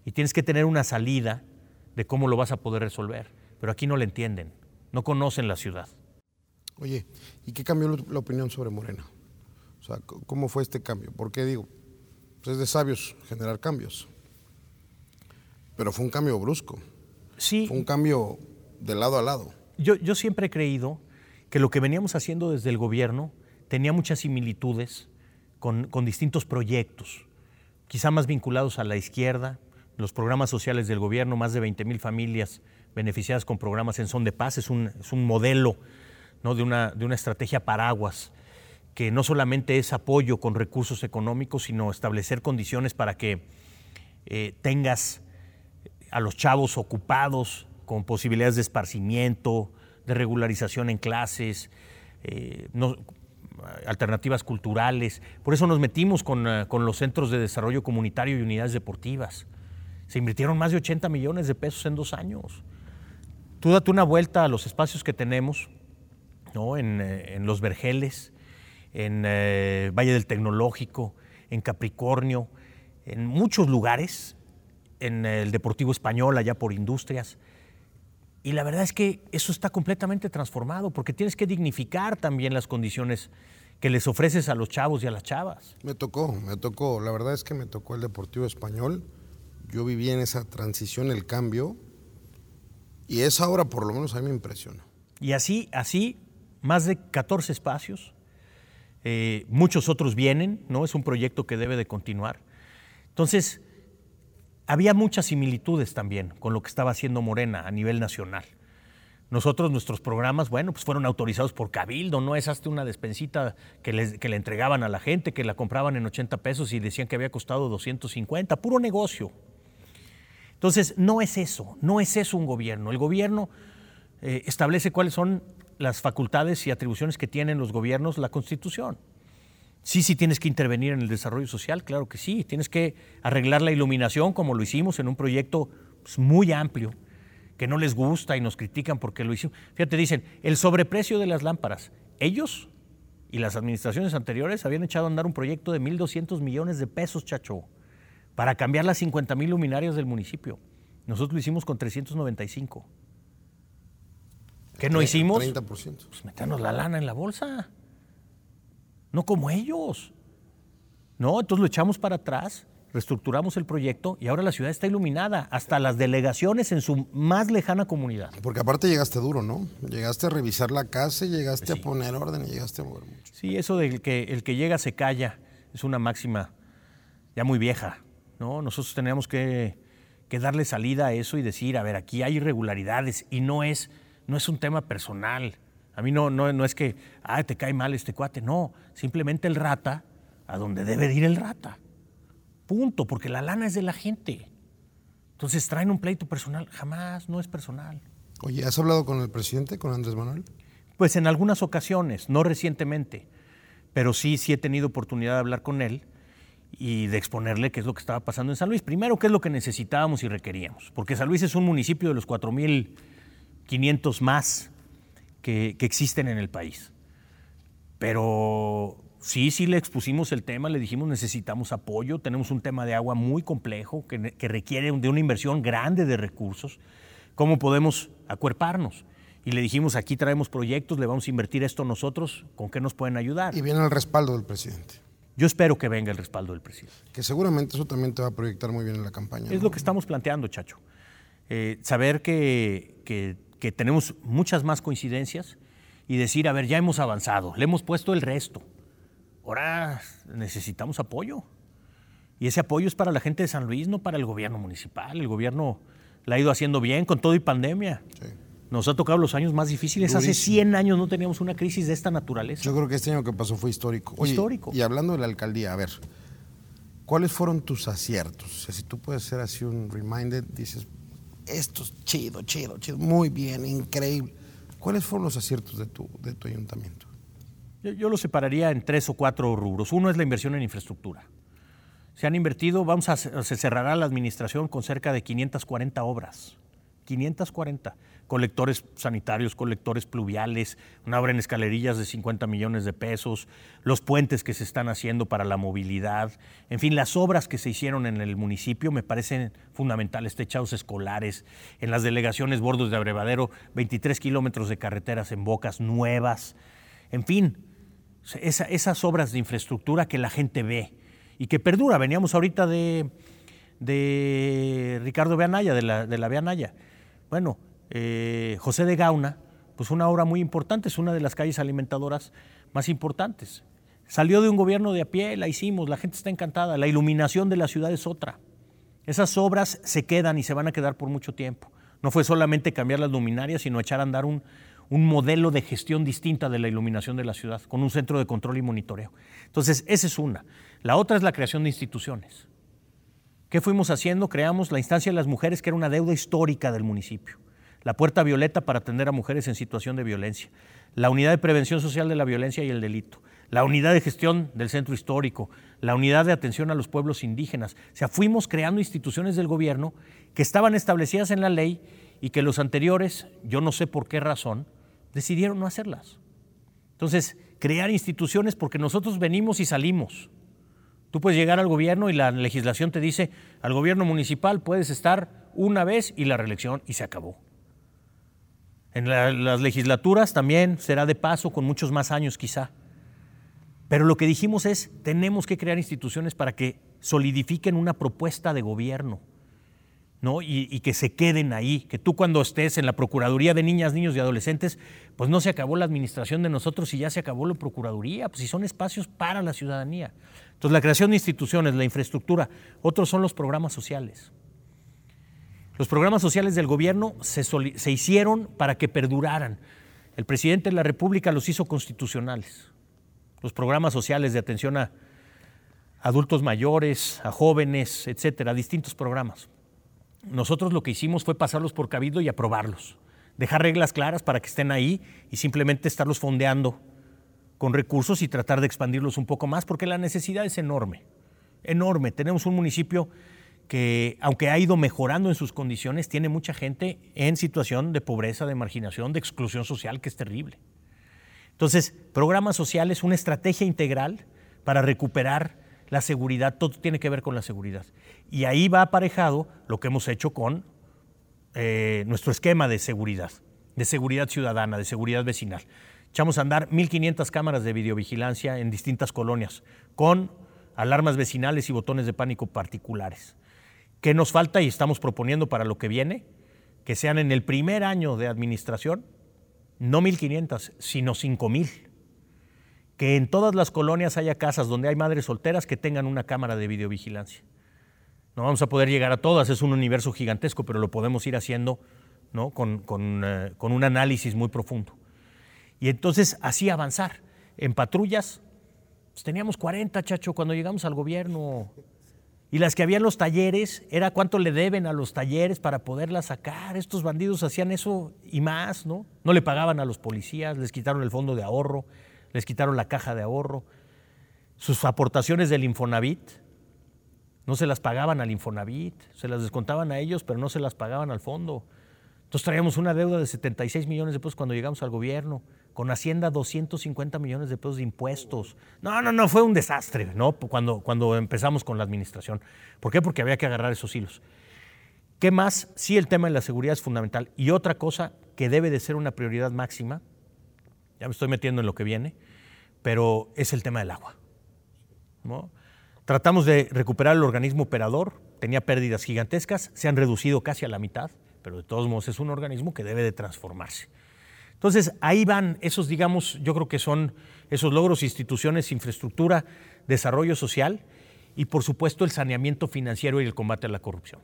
y tienes que tener una salida de cómo lo vas a poder resolver. Pero aquí no le entienden, no conocen la ciudad. Oye, ¿y qué cambió la opinión sobre Morena? O sea, ¿cómo fue este cambio? ¿Por qué digo? Pues es de sabios generar cambios. Pero fue un cambio brusco. Sí. Fue un cambio de lado a lado. Yo, yo siempre he creído que lo que veníamos haciendo desde el gobierno tenía muchas similitudes con, con distintos proyectos, quizá más vinculados a la izquierda, los programas sociales del gobierno, más de 20 mil familias beneficiadas con programas en son de paz. Es un, es un modelo ¿no? de, una, de una estrategia paraguas que no solamente es apoyo con recursos económicos, sino establecer condiciones para que eh, tengas a los chavos ocupados con posibilidades de esparcimiento, de regularización en clases, eh, alternativas culturales. Por eso nos metimos con, eh, con, los centros de desarrollo comunitario y unidades deportivas. Se invirtieron más de 80 millones de pesos en dos años. Tú date una vuelta a los espacios que tenemos, ¿no? en, en Los Vergeles, en eh, Valle del Tecnológico, en Capricornio, en muchos lugares, en el Deportivo Español, allá por Industrias. Y la verdad es que eso está completamente transformado, porque tienes que dignificar también las condiciones que les ofreces a los chavos y a las chavas. Me tocó, me tocó, la verdad es que me tocó el Deportivo Español. Yo viví en esa transición, el cambio, y esa ahora por lo menos a mí me impresiona. Y así, así, más de 14 espacios eh, muchos otros vienen, ¿no? Es un proyecto que debe de continuar. Entonces, había muchas similitudes también con lo que estaba haciendo Morena a nivel nacional. Nosotros, nuestros programas, bueno, pues fueron autorizados por Cabildo, no es hasta una despensita que, le entregaban a la gente, que la compraban en 80 pesos y decían que había costado 250, puro negocio. Entonces, no es eso, no es eso un gobierno. El gobierno eh, establece cuáles son las facultades y atribuciones que tienen los gobiernos la Constitución. Sí, sí tienes que intervenir en el desarrollo social, claro que sí. Tienes que arreglar la iluminación como lo hicimos en un proyecto pues, muy amplio, que no les gusta y nos critican porque lo hicimos. Fíjate, dicen, el sobreprecio de las lámparas. Ellos y las administraciones anteriores habían echado a andar un proyecto de 1.200 millones de pesos, chacho, para cambiar las 50 mil luminarias del municipio. Nosotros lo hicimos con 395. ¿Qué no hicimos? 30%. Pues meternos la lana en la bolsa. No como ellos. No, entonces lo echamos para atrás, reestructuramos el proyecto y ahora la ciudad está iluminada, hasta las delegaciones en su más lejana comunidad. Porque aparte llegaste duro, ¿no? Llegaste a revisar la casa, llegaste a poner orden y llegaste a mover mucho. Sí, eso de que el que llega se calla es una máxima ya muy vieja, ¿no? Nosotros tenemos que, que darle salida a eso y decir, a ver, aquí hay irregularidades y no es no es un tema personal. A mí no, no, no es que, ah, te cae mal este cuate. No, simplemente el rata a donde debe ir el rata. Punto, porque la lana es de la gente. Entonces traen un pleito personal. Jamás, no es personal. Oye, ¿has hablado con el presidente, con Andrés Manuel? Pues en algunas ocasiones, no recientemente, pero sí, sí he tenido oportunidad de hablar con él y de exponerle qué es lo que estaba pasando en San Luis. Primero, qué es lo que necesitábamos y requeríamos, porque San Luis es un municipio de los 4.000 500 más que, existen en el país. Pero sí, sí le expusimos el tema, le dijimos necesitamos apoyo, tenemos un tema de agua muy complejo que, que, requiere de una inversión grande de recursos. ¿Cómo podemos acuerparnos? Y le dijimos, aquí traemos proyectos, le vamos a invertir esto nosotros, ¿con qué nos pueden ayudar? Y viene el respaldo del presidente. Yo espero que venga el respaldo del presidente. Que seguramente eso también te va a proyectar muy bien en la campaña. Es lo que estamos planteando, Chacho. Eh, saber que, que que tenemos muchas más coincidencias y decir, a ver, ya hemos avanzado, le hemos puesto el resto. Ahora necesitamos apoyo. Y ese apoyo es para la gente de San Luis, no para el gobierno municipal. El gobierno la ha ido haciendo bien con todo y pandemia. Nos ha tocado los años más difíciles. Hace 100 años no teníamos una crisis de esta naturaleza. Yo creo que este año que pasó fue histórico. histórico. Y hablando de la alcaldía, a ver, ¿cuáles fueron tus aciertos? O sea, si tú puedes hacer así un reminder, dices, esto es chido, chido, chido, muy bien, increíble. ¿Cuáles fueron los aciertos de tu, de tu ayuntamiento? Yo, lo separaría en tres o cuatro rubros. Uno es la inversión en infraestructura. Se han invertido, vamos a, se cerrará la administración con cerca de 540 obras. 540 colectores sanitarios, colectores pluviales, una obra escalerillas de 50 millones de pesos, los puentes que se están haciendo para la movilidad, en fin, las obras que se hicieron en el municipio me parecen fundamentales, techados escolares, en las delegaciones bordos de abrevadero, 23 kilómetros de carreteras en bocas nuevas, en fin, esas obras de infraestructura que la gente ve y que perdura. Veníamos ahorita de, de Ricardo Beanaya, de la, de la Beanaya. Bueno, eh, José de Gauna, pues una obra muy importante, es una de las calles alimentadoras más importantes. Salió de un gobierno de a pie, la hicimos, la gente está encantada, la iluminación de la ciudad es otra. Esas obras se quedan y se van a quedar por mucho tiempo. No fue solamente cambiar las luminarias, sino echar a andar un, un modelo de gestión distinta de la iluminación de la ciudad, con un centro de control y monitoreo. Entonces, esa es una. La otra es la creación de instituciones. ¿Qué fuimos haciendo? Creamos la instancia de las mujeres, que era una deuda histórica del municipio. La puerta violeta para atender a mujeres en situación de violencia. La unidad de prevención social de la violencia y el delito. La unidad de gestión del centro histórico. La unidad de atención a los pueblos indígenas. O sea, fuimos creando instituciones del gobierno que estaban establecidas en la ley y que los anteriores, yo no sé por qué razón, decidieron no hacerlas. Entonces, crear instituciones porque nosotros venimos y salimos. Tú puedes llegar al gobierno y la legislación te dice, al gobierno municipal puedes estar una vez y la reelección y se acabó. En las legislaturas también será de paso con muchos más años quizá. Pero lo que dijimos es, tenemos que crear instituciones para que solidifiquen una propuesta de gobierno Y, que se queden ahí, que tú cuando estés en la Procuraduría de Niñas, Niños y Adolescentes, pues no se acabó la administración de nosotros y ya se acabó la Procuraduría, pues si son espacios para la ciudadanía. Entonces la creación de instituciones, la infraestructura, otros son los programas sociales. Los programas sociales del gobierno se, se hicieron para que perduraran. El presidente de la República los hizo constitucionales. Los programas sociales de atención a adultos mayores, a jóvenes, etcétera, distintos programas. Nosotros lo que hicimos fue pasarlos por cabildo y aprobarlos, dejar reglas claras para que estén ahí y simplemente estarlos fondeando con recursos y tratar de expandirlos un poco más, porque la necesidad es enorme, enorme. Tenemos un municipio que, aunque ha ido mejorando en sus condiciones, tiene mucha gente en situación de pobreza, de marginación, de exclusión social, que es terrible. Entonces, programas sociales, una estrategia integral para recuperar la seguridad, todo tiene que ver con la seguridad. Y ahí va aparejado lo que hemos hecho con eh, nuestro esquema de seguridad, de seguridad ciudadana, de seguridad vecinal. Echamos a andar 1.500 cámaras de videovigilancia en distintas colonias, con alarmas vecinales y botones de pánico particulares. ¿Qué nos falta y estamos proponiendo para lo que viene? Que sean en el primer año de administración, no 1.500, sino 5.000 que en todas las colonias haya casas donde hay madres solteras que tengan una cámara de videovigilancia. No vamos a poder llegar a todas, es un universo gigantesco, pero lo podemos ir haciendo ¿no? con, eh, un análisis muy profundo. Y entonces así avanzar. En patrullas, pues teníamos 40, chacho, cuando llegamos al gobierno. Y las que había en los talleres, era cuánto le deben a los talleres para poderlas sacar. Estos bandidos hacían eso y más, ¿no? No le pagaban a los policías, les quitaron el fondo de ahorro les quitaron la caja de ahorro, sus aportaciones del Infonavit, no se las pagaban al Infonavit, se las descontaban a ellos, pero no se las pagaban al fondo. Entonces traíamos una deuda de 76 millones de pesos cuando llegamos al gobierno, con Hacienda 250 millones de pesos de impuestos. No, no, no, fue un desastre, ¿no? Cuando, cuando empezamos con la administración. ¿Por qué? Porque había que agarrar esos hilos. ¿Qué más? Sí, el tema de la seguridad es fundamental. Y otra cosa que debe de ser una prioridad máxima ya me estoy metiendo en lo que viene, pero es el tema del agua. Tratamos de recuperar el organismo operador, tenía pérdidas gigantescas, se han reducido casi a la mitad, pero de todos modos es un organismo que debe de transformarse. Entonces, ahí van esos, digamos, yo creo que son esos logros, instituciones, infraestructura, desarrollo social y, por supuesto, el saneamiento financiero y el combate a la corrupción.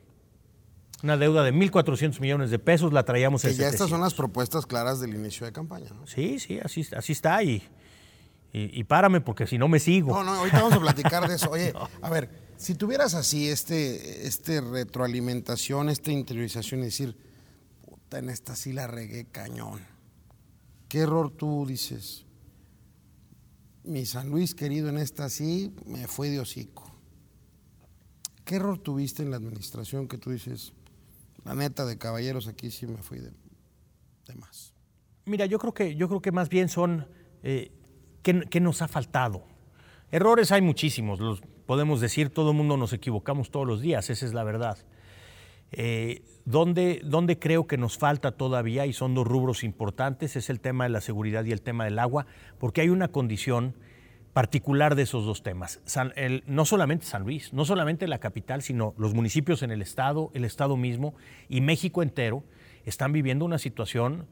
Una deuda de 1.400 millones de pesos, la traíamos en ya estas son las propuestas claras del inicio de campaña, ¿no? Sí, sí, así, así está y, y, párame porque si no me sigo. No, no, ahorita vamos a platicar de eso. [laughs] Oye, a ver, si tuvieras así este, este retroalimentación, esta interiorización y decir, puta, en esta sí la regué cañón. ¿Qué error tú dices? Mi San Luis querido, en esta sí me fue de hocico. ¿Qué error tuviste en la administración que tú dices, la neta de caballeros aquí sí me fui de, más. Mira, yo creo que, yo creo que más bien son eh, ¿qué, nos ha faltado. Errores hay muchísimos, los podemos decir, todo el mundo nos equivocamos todos los días, esa es la verdad. Eh, donde, donde creo que nos falta todavía, y son dos rubros importantes, es el tema de la seguridad y el tema del agua, porque hay una condición particular de esos dos temas. no solamente San Luis, no solamente la capital, sino los municipios en el estado, el estado mismo y México entero están viviendo una situación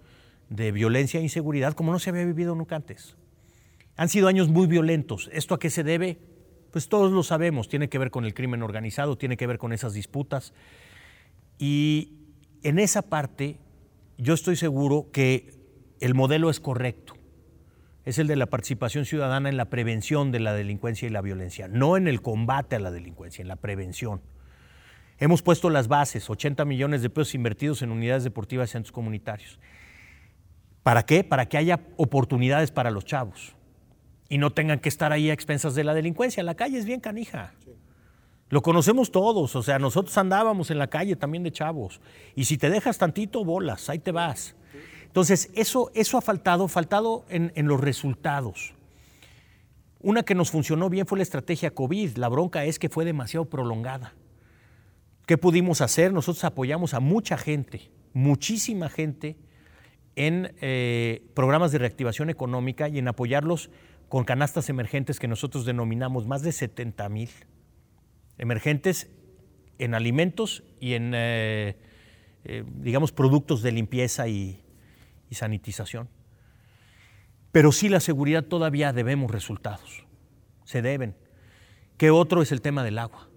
de violencia e inseguridad como no se había vivido nunca antes. Han sido años muy violentos. ¿Esto a qué se debe? Pues todos lo sabemos, tiene que ver con el crimen organizado, tiene que ver con esas disputas. Y, en esa parte yo estoy seguro que el modelo es correcto. Es el de la participación ciudadana en la prevención de la delincuencia y la violencia, no en el combate a la delincuencia, en la prevención. Hemos puesto las bases, 80 millones de pesos invertidos en unidades deportivas y centros comunitarios. ¿Para qué? Para que haya oportunidades para los chavos y no tengan que estar ahí a expensas de la delincuencia. La calle es bien canija. Lo conocemos todos, o sea, nosotros andábamos en la calle también de chavos. Y si te dejas tantito, bolas, ahí te vas. Entonces, eso, eso ha faltado, faltado en, en los resultados. Una que nos funcionó bien fue la estrategia COVID. La bronca es que fue demasiado prolongada. ¿Qué pudimos hacer? Nosotros apoyamos a mucha gente, muchísima gente, en eh, programas de reactivación económica y en apoyarlos con canastas emergentes que nosotros denominamos más de 70 mil emergentes en alimentos y en, eh, eh, digamos, productos de limpieza y, y sanitización. Pero sí la seguridad todavía debemos resultados, se deben. ¿Qué otro es el tema del agua?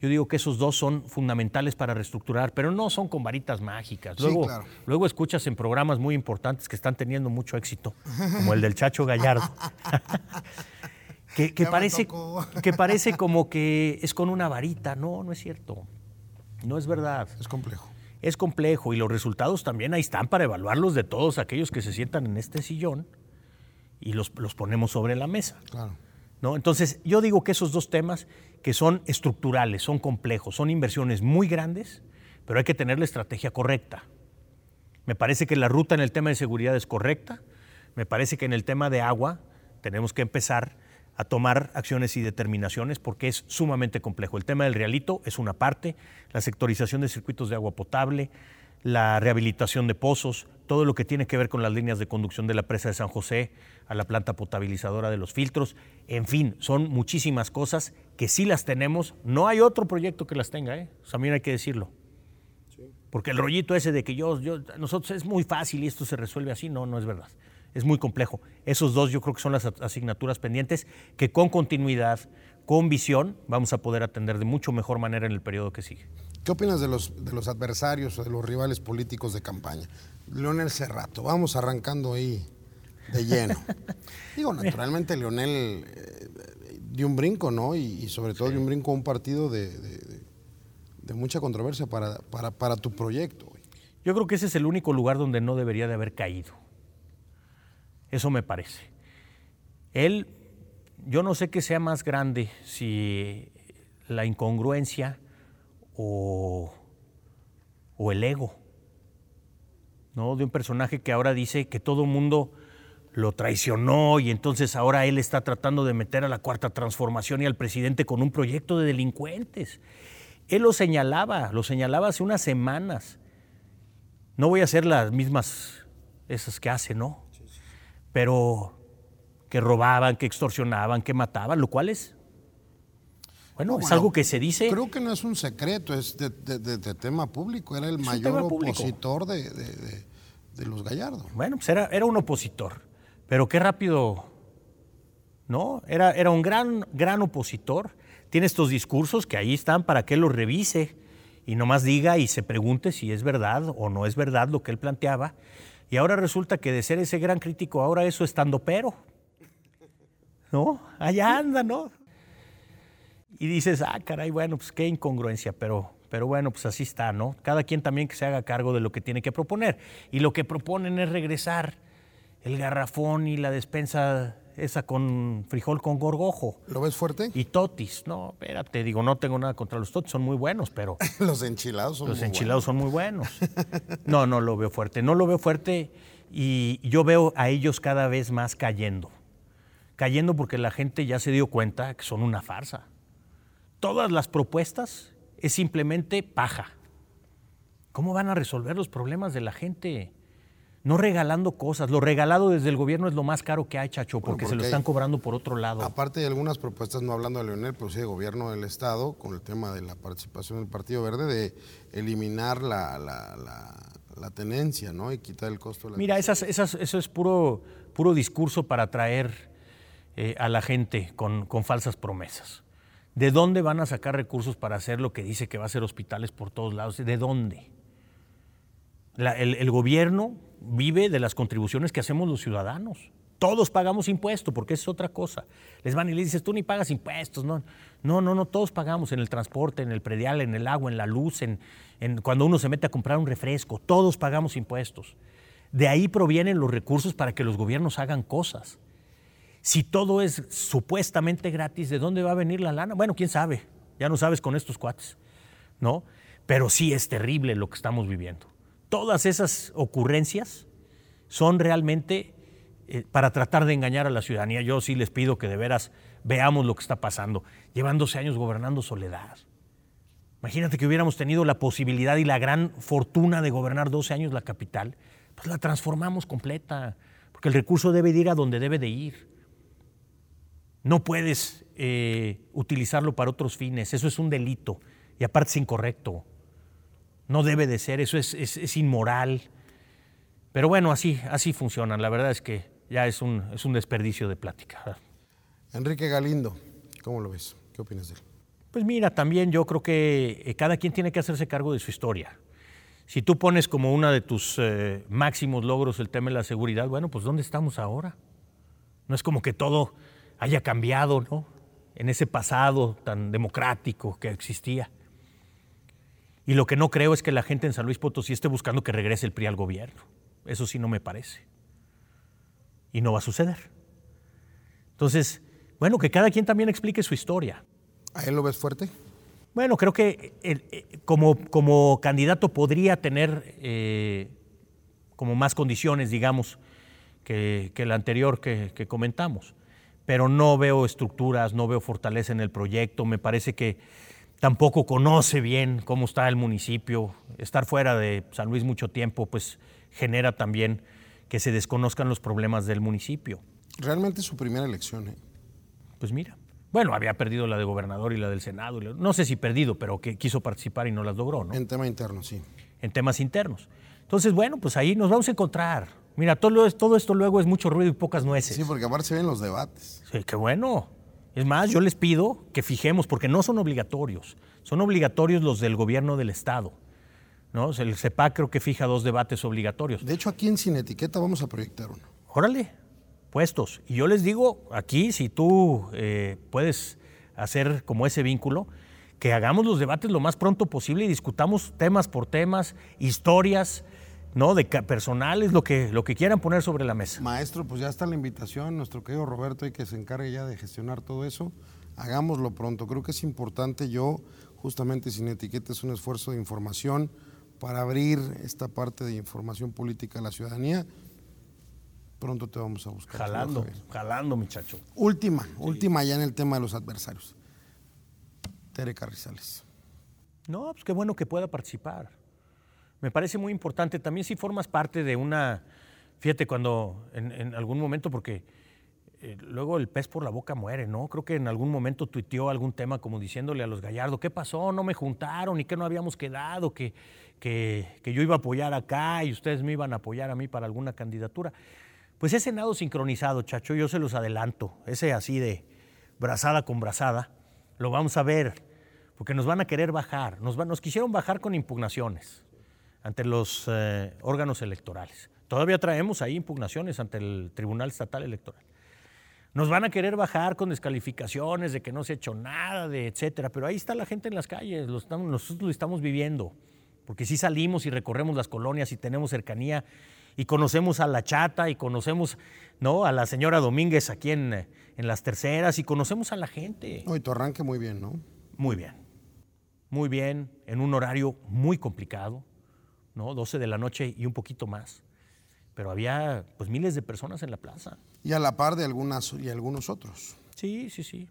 Yo digo que esos dos son fundamentales para reestructurar, pero no son con varitas mágicas. Luego, luego escuchas en programas muy importantes que están teniendo mucho éxito, como el del Chacho Gallardo, [laughs] que, parece, [laughs] que parece como que es con una varita. No, no es cierto. No es verdad. Es complejo. Es complejo y los resultados también ahí están para evaluarlos de todos aquellos que se sientan en este sillón y los, los ponemos sobre la mesa. Claro. ¿No? Entonces, yo digo que esos dos temas que son estructurales, son complejos, son inversiones muy grandes, pero hay que tener la estrategia correcta. Me parece que la ruta en el tema de seguridad es correcta, me parece que en el tema de agua tenemos que empezar a tomar acciones y determinaciones porque es sumamente complejo. El tema del realito es una parte, la sectorización de circuitos de agua potable, la rehabilitación de pozos, todo lo que tiene que ver con las líneas de conducción de la presa de San José a la planta potabilizadora de los filtros. En fin, son muchísimas cosas que sí las tenemos. No hay otro proyecto que las tenga, ¿eh? también hay que decirlo. Porque el rollito ese de que yo, yo, nosotros es muy fácil y esto se resuelve así, no, no es verdad. Es muy complejo. Esos dos yo creo que son las asignaturas pendientes que con continuidad, con visión, vamos a poder atender de mucho mejor manera en el periodo que sigue. ¿Qué opinas de los, de los adversarios o de los rivales políticos de campaña? Leonel Cerrato, vamos arrancando ahí de lleno. [laughs] Digo, naturalmente Leonel eh, dio un brinco, ¿no? Y, sobre todo dio un brinco a un partido de, mucha controversia para, para, tu proyecto. Yo creo que ese es el único lugar donde no debería de haber caído. Eso me parece. Él, yo no sé qué sea más grande, si la incongruencia o, el ego, ¿no? De un personaje que ahora dice que todo el mundo lo traicionó y entonces ahora él está tratando de meter a la cuarta transformación y al presidente con un proyecto de delincuentes. Él lo señalaba, lo señalaba hace unas semanas. No voy a hacer las mismas esas que hace, ¿no? Pero que robaban, que extorsionaban, que mataban, lo cual es bueno, es algo que se dice. Creo que no es un secreto, es de, tema público. Era el mayor opositor de, los Gallardo. Bueno, pues era, era un opositor. Pero qué rápido. ¿No? Era, era un gran, gran opositor. Tiene estos discursos que ahí están para que él los revise y nomás diga y se pregunte si es verdad o no es verdad lo que él planteaba. Y ahora resulta que de ser ese gran crítico, ahora eso estando pero. ¿No? Allá anda, ¿no? y dices, ah, caray, bueno, pues qué incongruencia, pero, pero bueno, pues así está, ¿no? Cada quien también que se haga cargo de lo que tiene que proponer. Y lo que proponen es regresar el garrafón y la despensa esa con frijol con gorgojo. ¿Lo ves fuerte? Y totis. No, espérate, digo, no tengo nada contra los totis, son muy buenos, pero... [laughs] los enchilados son los muy enchilados son muy buenos. no, no lo veo fuerte. No lo veo fuerte y yo veo a ellos cada vez más cayendo. Cayendo porque la gente ya se dio cuenta que son una farsa todas las propuestas es simplemente paja. ¿Cómo van a resolver los problemas de la gente? No regalando cosas. Lo regalado desde el gobierno es lo más caro que hay, Chacho, porque, se lo están cobrando por otro lado. Aparte de algunas propuestas, no hablando de Leonel, pero sí de gobierno del Estado, con el tema de la participación del Partido Verde, de eliminar la, la, tenencia ¿no? y quitar el costo de la Mira, esas, esas, eso es puro, puro discurso para atraer eh, a la gente con, con falsas promesas. ¿De dónde van a sacar recursos para hacer lo que dice que va a ser hospitales por todos lados? ¿De dónde? el, gobierno vive de las contribuciones que hacemos los ciudadanos. Todos pagamos impuestos, porque es otra cosa. Les van y les dices, tú ni pagas impuestos. No, no, no, no todos pagamos en el transporte, en el predial, en el agua, en la luz, en, cuando uno se mete a comprar un refresco. Todos pagamos impuestos. De ahí provienen los recursos para que los gobiernos hagan cosas. Si todo es supuestamente gratis, ¿de dónde va a venir la lana? Bueno, quién sabe. Ya no sabes con estos cuates, ¿no? Pero sí es terrible lo que estamos viviendo. Todas esas ocurrencias son realmente eh, para tratar de engañar a la ciudadanía. Yo sí les pido que de veras veamos lo que está pasando. Llevan 12 años gobernando soledad. Imagínate que hubiéramos tenido la posibilidad y la gran fortuna de gobernar 12 años la capital, pues la transformamos completa, porque el recurso debe ir a donde debe de ir. No puedes eh, utilizarlo para otros fines, eso es un delito y aparte es incorrecto. No debe de ser, eso es, es inmoral. Pero bueno, así, así funcionan. La verdad es que ya es un, es un desperdicio de plática. Enrique Galindo, ¿cómo lo ves? ¿Qué opinas de él? Pues mira, también yo creo que eh, cada quien tiene que hacerse cargo de su historia. Si tú pones como uno de tus eh, máximos logros el tema de la seguridad, bueno, pues ¿dónde estamos ahora? No es como que todo haya cambiado, ¿no? En ese pasado tan democrático que existía. Y lo que no creo es que la gente en San Luis Potosí esté buscando que regrese el PRI al gobierno. Eso sí no me parece y no va a suceder. Entonces, bueno, que cada quien también explique su historia. ¿A él lo ves fuerte? Bueno, creo que eh, como, como, candidato podría tener eh, como más condiciones, digamos, que, el anterior que, que, comentamos. Pero no veo estructuras, no veo fortaleza en el proyecto. Me parece que tampoco conoce bien cómo está el municipio. Estar fuera de San Luis mucho tiempo, pues genera también que se desconozcan los problemas del municipio. Realmente su primera elección. ¿eh? Pues mira. Bueno, había perdido la de gobernador y la del Senado. No sé si perdido, pero que quiso participar y no las logró, ¿no? En tema interno, sí. En temas internos. Entonces, bueno, pues ahí nos vamos a encontrar. Mira, todo, todo esto luego es mucho ruido y pocas nueces. Sí, porque aparte se ven los debates. Sí, qué bueno. Es más, yo les pido que fijemos, porque no son obligatorios, son obligatorios los del gobierno del Estado. ¿no? El CEPAC creo que fija dos debates obligatorios. De hecho, aquí en Sin Etiqueta vamos a proyectar uno. Órale, puestos. Y yo les digo, aquí, si tú eh, puedes hacer como ese vínculo, que hagamos los debates lo más pronto posible y discutamos temas por temas, historias, ¿no? De personales, lo que, lo que quieran poner sobre la mesa. Maestro, pues ya está la invitación, nuestro querido Roberto, hay que se encargue ya de gestionar todo eso. Hagámoslo pronto. Creo que es importante yo, justamente sin etiqueta, es un esfuerzo de información para abrir esta parte de información política a la ciudadanía. Pronto te vamos a buscar. Jalando, jalando, muchacho. Última, última ya en el tema de los adversarios. Tere Carrizales. No, pues qué bueno que pueda participar. Me parece muy importante. También si formas parte de una, fíjate, cuando en, algún momento, porque eh, luego el pez por la boca muere, ¿no? Creo que en algún momento tuiteó algún tema como diciéndole a los Gallardo, ¿qué pasó? No me juntaron y que no habíamos quedado, que, que, yo iba a apoyar acá y ustedes me iban a apoyar a mí para alguna candidatura. Pues ese nado sincronizado, chacho, yo se los adelanto, ese así de brazada con brazada, lo vamos a ver, porque nos van a querer bajar, nos, nos quisieron bajar con impugnaciones ante los eh, órganos electorales. Todavía traemos ahí impugnaciones ante el Tribunal Estatal Electoral. Nos van a querer bajar con descalificaciones de que no se ha hecho nada, de etcétera, pero ahí está la gente en las calles, nosotros lo estamos viviendo, porque si salimos y recorremos las colonias y tenemos cercanía y conocemos a la chata y conocemos ¿no? a la señora Domínguez aquí en, en las terceras y conocemos a la gente. Hoy tu arranque muy bien, ¿no? Muy bien, muy bien, en un horario muy complicado, ¿no? 12 de la noche y un poquito más pero había pues miles de personas en la plaza. Y a la par de algunas y algunos otros. Sí, sí, sí.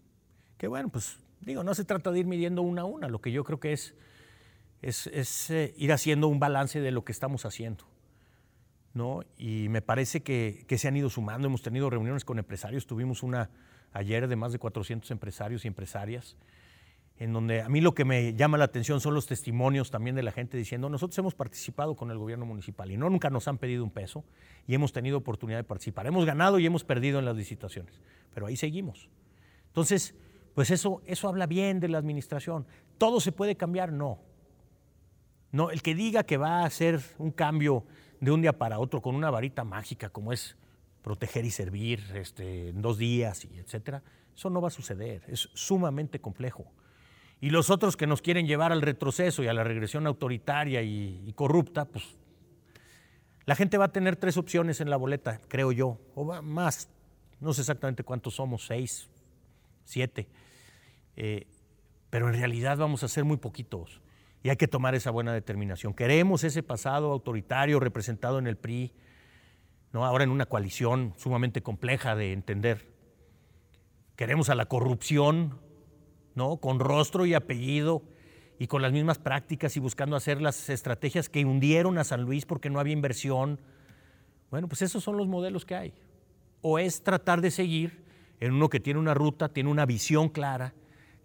Que bueno, pues digo, no se trata de ir midiendo una a una, lo que yo creo que es, es, eh, ir haciendo un balance de lo que estamos haciendo. ¿no? Y me parece que, que, se han ido sumando, hemos tenido reuniones con empresarios, tuvimos una ayer de más de 400 empresarios y empresarias en donde a mí lo que me llama la atención son los testimonios también de la gente diciendo, nosotros hemos participado con el gobierno municipal y no nunca nos han pedido un peso y hemos tenido oportunidad de participar. Hemos ganado y hemos perdido en las licitaciones, pero ahí seguimos. Entonces, pues eso, eso habla bien de la administración. ¿Todo se puede cambiar? No. No, el que diga que va a hacer un cambio de un día para otro con una varita mágica como es proteger y servir este, en dos días, y etcétera, eso no va a suceder. Es sumamente complejo. Y los otros que nos quieren llevar al retroceso y a la regresión autoritaria y, corrupta, pues la gente va a tener tres opciones en la boleta, creo yo, o más. No sé exactamente cuántos somos, seis, siete. Eh, pero en realidad vamos a ser muy poquitos y hay que tomar esa buena determinación. Queremos ese pasado autoritario representado en el PRI, ¿no? ahora en una coalición sumamente compleja de entender. Queremos a la corrupción, ¿no? con rostro y apellido y con las mismas prácticas y buscando hacer las estrategias que hundieron a San Luis porque no había inversión. Bueno, pues esos son los modelos que hay. O es tratar de seguir en uno que tiene una ruta, tiene una visión clara,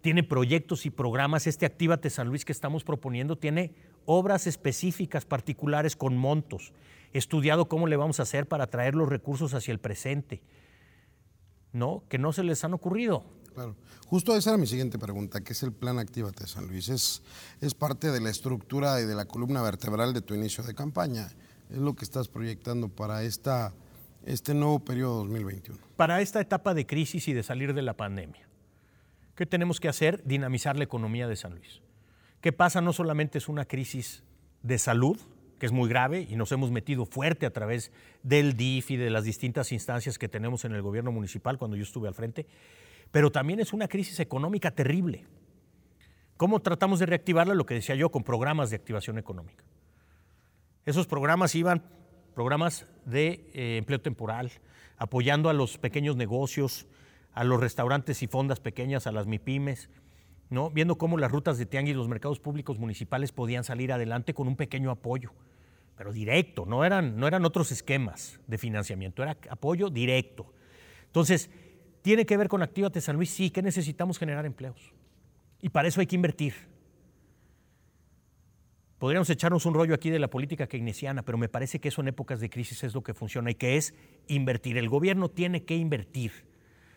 tiene proyectos y programas. Este Actívate San Luis que estamos proponiendo tiene obras específicas, particulares, con montos. estudiado cómo le vamos a hacer para traer los recursos hacia el presente, ¿no? Que no se les han ocurrido. Claro. Justo esa era mi siguiente pregunta, ¿qué es el plan Actívate San Luis? Es, es parte de la estructura y de la columna vertebral de tu inicio de campaña. Es lo que estás proyectando para esta, este nuevo periodo 2021. Para esta etapa de crisis y de salir de la pandemia. ¿Qué tenemos que hacer? Dinamizar la economía de San Luis. ¿Qué pasa? No solamente es una crisis de salud, que es muy grave y nos hemos metido fuerte a través del DIF y de las distintas instancias que tenemos en el gobierno municipal cuando yo estuve al frente, pero también es una crisis económica terrible. ¿Cómo tratamos de reactivarla? Lo que decía yo, con programas de activación económica. Esos programas iban, programas de eh, empleo temporal, apoyando a los pequeños negocios, a los restaurantes y fondas pequeñas, a las MIPIMES, ¿no? viendo cómo las rutas de tianguis y los mercados públicos municipales podían salir adelante con un pequeño apoyo, pero directo, no eran, no eran otros esquemas de financiamiento, era apoyo directo. Entonces, ¿tiene que ver con Actívate San Luis? Sí, que necesitamos generar empleos. Y para eso hay que invertir. Podríamos echarnos un rollo aquí de la política keynesiana, pero me parece que eso en épocas de crisis es lo que funciona y que es invertir. El gobierno tiene que invertir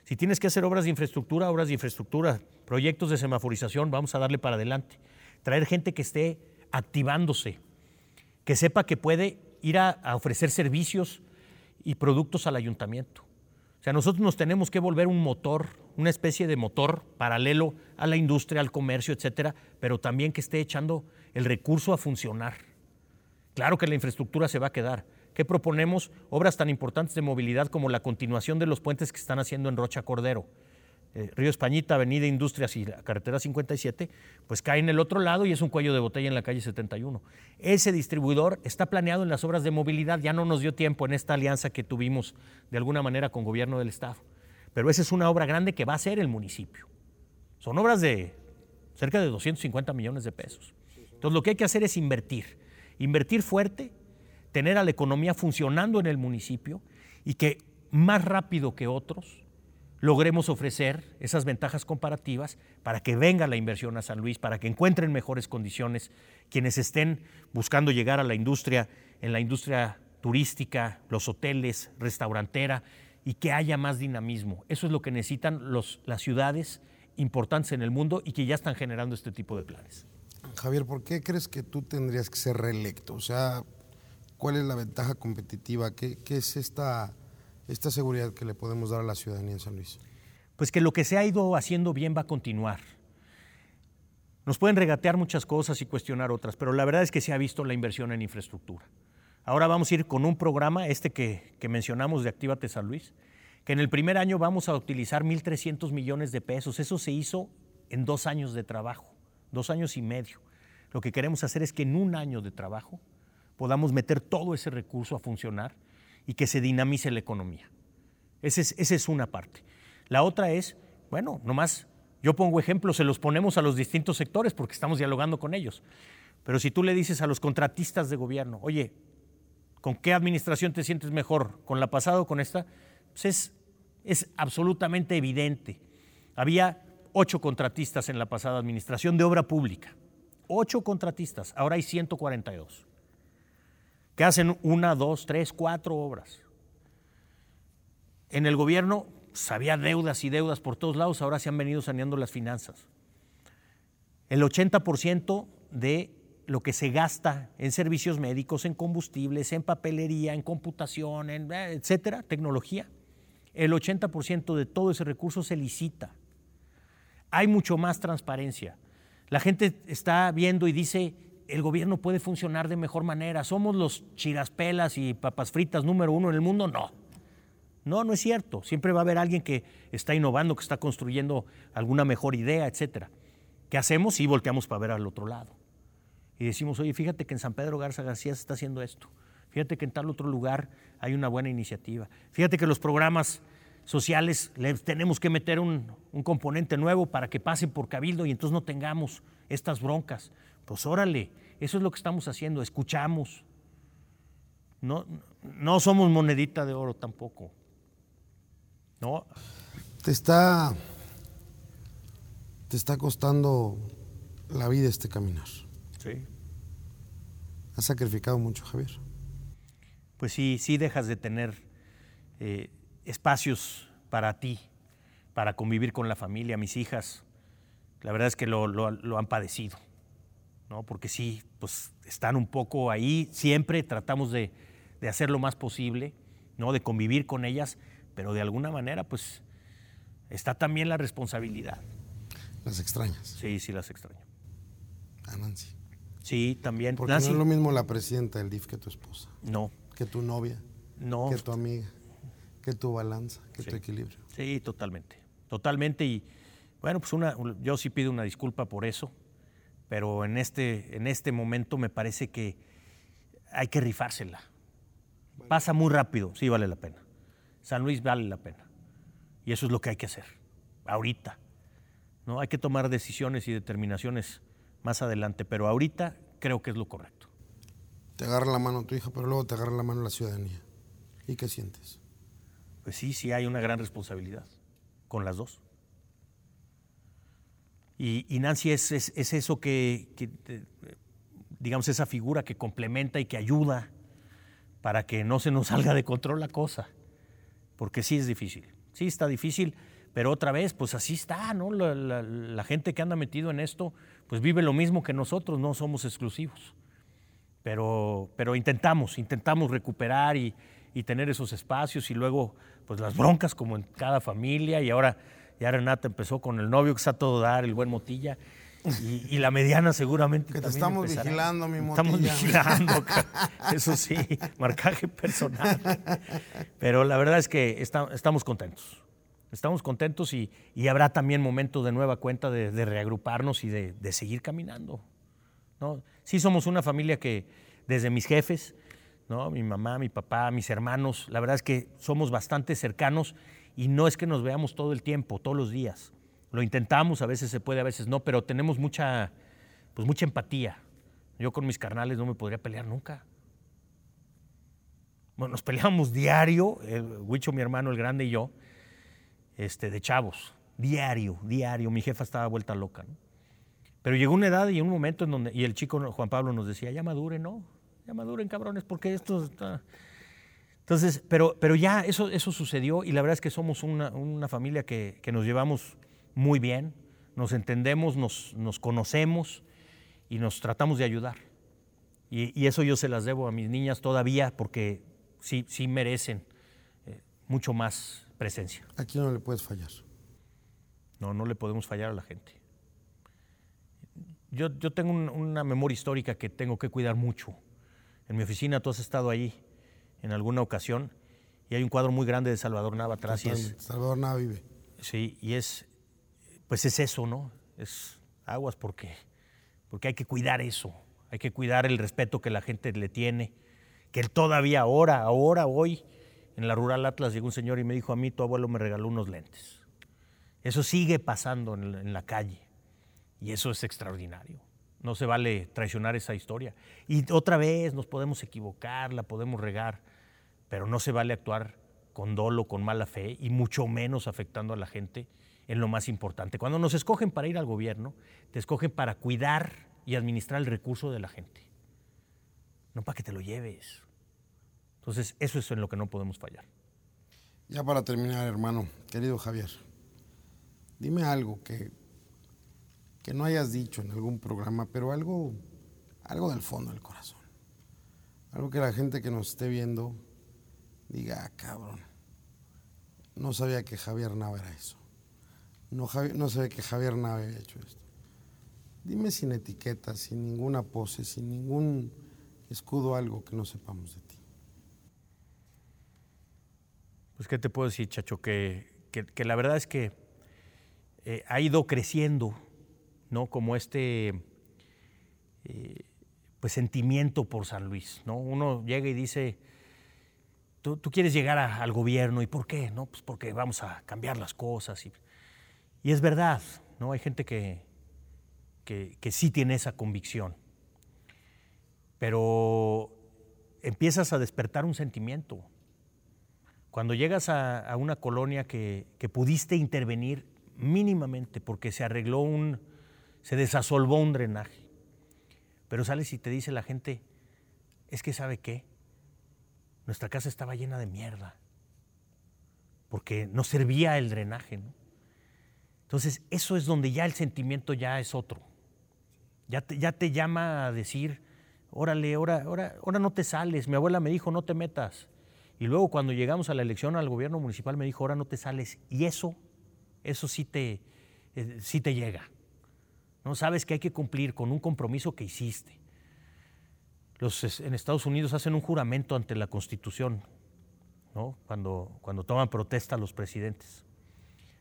si tienes que hacer obras de infraestructura, obras de infraestructura, proyectos de semaforización, vamos a darle para adelante. Traer gente que esté activándose, que sepa que puede ir a, ofrecer servicios y productos al ayuntamiento. Sea, nosotros nos tenemos que volver un motor, una especie de motor paralelo a la industria, al comercio, etcétera, pero también que esté echando el recurso a funcionar. Claro que la infraestructura se va a quedar, ¿Qué proponemos? Obras tan importantes de movilidad como la continuación de los puentes que están haciendo en Rocha Cordero. Eh, Río Españita, Avenida Industrias y la carretera 57, pues cae en el otro lado y es un cuello de botella en la calle 71. Ese distribuidor está planeado en las obras de movilidad, ya no nos dio tiempo en esta alianza que tuvimos de alguna manera con gobierno del Estado. Pero esa es una obra grande que va a hacer el municipio. Son obras de cerca de 250 millones de pesos. Entonces lo que hay que hacer es invertir, invertir fuerte tener a la economía funcionando en el municipio y que más rápido que otros logremos ofrecer esas ventajas comparativas para que venga la inversión a San Luis, para que encuentren mejores condiciones quienes estén buscando llegar a la industria, en la industria turística, los hoteles, restaurantera, y que haya más dinamismo. Eso es lo que necesitan los, las ciudades importantes en el mundo y que ya están generando este tipo de planes. Javier, ¿por qué crees que tú tendrías que ser reelecto? O sea, ¿Cuál es la ventaja competitiva? ¿Qué, es esta, esta seguridad que le podemos dar a la ciudadanía en San Luis? Pues que lo que se ha ido haciendo bien va a continuar. Nos pueden regatear muchas cosas y cuestionar otras, pero la verdad es que se ha visto la inversión en infraestructura. Ahora vamos a ir con un programa, este que, que mencionamos de Actívate San Luis, que en el primer año vamos a utilizar 1.300 millones de pesos. Eso se hizo en dos años de trabajo, dos años y medio. Lo que queremos hacer es que en un año de trabajo podamos meter todo ese recurso a funcionar y que se dinamice la economía. Esa es, esa es una parte. La otra es, bueno, nomás yo pongo ejemplos, se los ponemos a los distintos sectores porque estamos dialogando con ellos. Pero si tú le dices a los contratistas de gobierno, oye, ¿con qué administración te sientes mejor? ¿Con la pasada o con esta? Pues es, es absolutamente evidente. Había ocho contratistas en la pasada administración de obra pública. Ocho contratistas, ahora hay 142 que hacen una, dos, tres, cuatro obras. En el gobierno había deudas y deudas por todos lados, ahora se han venido saneando las finanzas. El 80% de lo que se gasta en servicios médicos, en combustibles, en papelería, en computación, en eh, etcétera, tecnología, el 80% de todo ese recurso se licita. Hay mucho más transparencia. La gente está viendo y dice, el gobierno puede funcionar de mejor manera. ¿Somos los chiraspelas y papas fritas número uno en el mundo? No. No, no es cierto. Siempre va a haber alguien que está innovando, que está construyendo alguna mejor idea, etcétera. ¿Qué hacemos? Y volteamos para ver al otro lado. Y decimos, oye, fíjate que en San Pedro Garza García se está haciendo esto. Fíjate que en tal otro lugar hay una buena iniciativa. Fíjate que los programas sociales les tenemos que meter un, componente nuevo para que pasen por cabildo y entonces no tengamos estas broncas. Pues órale, eso es lo que estamos haciendo, escuchamos. No, no somos monedita de oro tampoco. No. Te está, te está costando la vida este caminar. Sí. Has sacrificado mucho, Javier. Pues sí, sí dejas de tener eh, espacios para ti, para convivir con la familia, mis hijas. La verdad es que lo, lo, han padecido, ¿no? Porque sí, pues están un poco ahí, siempre tratamos de, de hacer lo más posible, ¿no? De convivir con ellas, pero de alguna manera, pues, está también la responsabilidad. ¿Las extrañas? Sí, sí las extraño. A Nancy. Sí, también. Porque no es lo mismo la presidenta del DIF que tu esposa. No. Que tu novia. No. Que tu amiga. Que tu balanza, que tu equilibrio. Sí, totalmente. Totalmente. Y bueno, pues una, yo sí pido una disculpa por eso, pero en este, en este momento me parece que hay que rifársela. Pasa muy rápido, sí vale la pena. San Luis vale la pena. Y eso es lo que hay que hacer, ahorita. ¿no? Hay que tomar decisiones y determinaciones más adelante, pero ahorita creo que es lo correcto. Te agarra la mano tu hija, pero luego te agarra la mano la ciudadanía. ¿Y qué sientes? Pues sí, sí hay una gran responsabilidad con las dos. Y, Nancy es, eso que, digamos, esa figura que complementa y que ayuda para que no se nos salga de control la cosa porque sí es difícil. Sí está difícil, pero otra vez, pues así está, ¿no? La, gente que anda metido en esto, pues vive lo mismo que nosotros, no somos exclusivos. Pero, pero intentamos, intentamos recuperar y, tener esos espacios y luego, pues las broncas como en cada familia y ahora ya Renata empezó con el novio que está todo dar, el buen Motilla. Y, la mediana seguramente. [laughs] Que te estamos vigilando, mi motilla. Estamos vigilando, [laughs] eso sí, marcaje personal. Pero la verdad es que estamos contentos. Estamos contentos y, habrá también momentos de nueva cuenta de, reagruparnos y de, seguir caminando. ¿no? Sí somos una familia que desde mis jefes, ¿no? mi mamá, mi papá, mis hermanos, la verdad es que somos bastante cercanos y no es que nos veamos todo el tiempo, todos los días. Lo intentamos, a veces se puede, a veces no, pero tenemos mucha, pues mucha empatía. Yo con mis carnales no me podría pelear nunca. Bueno, nos peleábamos diario, el Huicho, mi hermano, el grande y yo, este, de chavos, diario, diario. Mi jefa estaba vuelta loca. Pero llegó una edad y un momento en donde, y el chico Juan Pablo nos decía, ya maduren, ¿no? Ya maduren, cabrones, porque esto está... Entonces, pero, pero ya eso, eso sucedió y la verdad es que somos una, una familia que, que nos llevamos muy bien, nos entendemos, nos, nos conocemos y nos tratamos de ayudar. Y, eso yo se las debo a mis niñas todavía porque sí, sí merecen eh, mucho más presencia. Aquí no le puedes fallar. No, no le podemos fallar a la gente. Yo, yo tengo una memoria histórica que tengo que cuidar mucho. En mi oficina tú has estado ahí en alguna ocasión y hay un cuadro muy grande de Salvador Nava atrás. Y es, Salvador Nava vive. Sí, y es pues es eso, ¿no? Es aguas porque, porque hay que cuidar eso, hay que cuidar el respeto que la gente le tiene, que él todavía ahora, ahora, hoy, en la Rural Atlas llegó un señor y me dijo a mí, tu abuelo me regaló unos lentes. Eso sigue pasando en, en la calle y eso es extraordinario. No se vale traicionar esa historia. Y otra vez nos podemos equivocar, la podemos regar, pero no se vale actuar con dolo, con mala fe y mucho menos afectando a la gente en lo más importante. Cuando nos escogen para ir al gobierno, te escogen para cuidar y administrar el recurso de la gente, no para que te lo lleves. Entonces, eso es en lo que no podemos fallar. Ya para terminar, hermano, querido Javier, dime algo que, que no hayas dicho en algún programa, pero algo, algo del fondo del corazón. Algo que la gente que nos esté viendo diga, ah, cabrón, no sabía que Javier Nava era eso. No, no sabía que Javier Nava había hecho esto. Dime sin etiquetas, sin ninguna pose, sin ningún escudo, algo que no sepamos de ti. Pues, ¿qué te puedo decir, Chacho? Que, que, la verdad es que eh, ha ido creciendo, ¿no? Como este eh, pues sentimiento por San Luis, ¿no? Uno llega y dice, tú, quieres llegar al gobierno, ¿y por qué? No, pues porque vamos a cambiar las cosas. Y, es verdad, ¿no? Hay gente que, que, sí tiene esa convicción. Pero empiezas a despertar un sentimiento. Cuando llegas a, una colonia que, pudiste intervenir mínimamente porque se arregló un, se desasolvó un drenaje, pero sales y te dice la gente, es que sabe qué, nuestra casa estaba llena de mierda, porque no servía el drenaje. Entonces, eso es donde ya el sentimiento ya es otro. Ya te, llama a decir, órale, ahora, ahora, ahora no te sales. Mi abuela me dijo, no te metas. Y luego cuando llegamos a la elección al gobierno municipal me dijo, ahora no te sales. Y eso, eso sí te, eh, sí te llega. ¿no? Sabes que hay que cumplir con un compromiso que hiciste. Los, en Estados Unidos hacen un juramento ante la Constitución, ¿no? cuando, toman protesta los presidentes.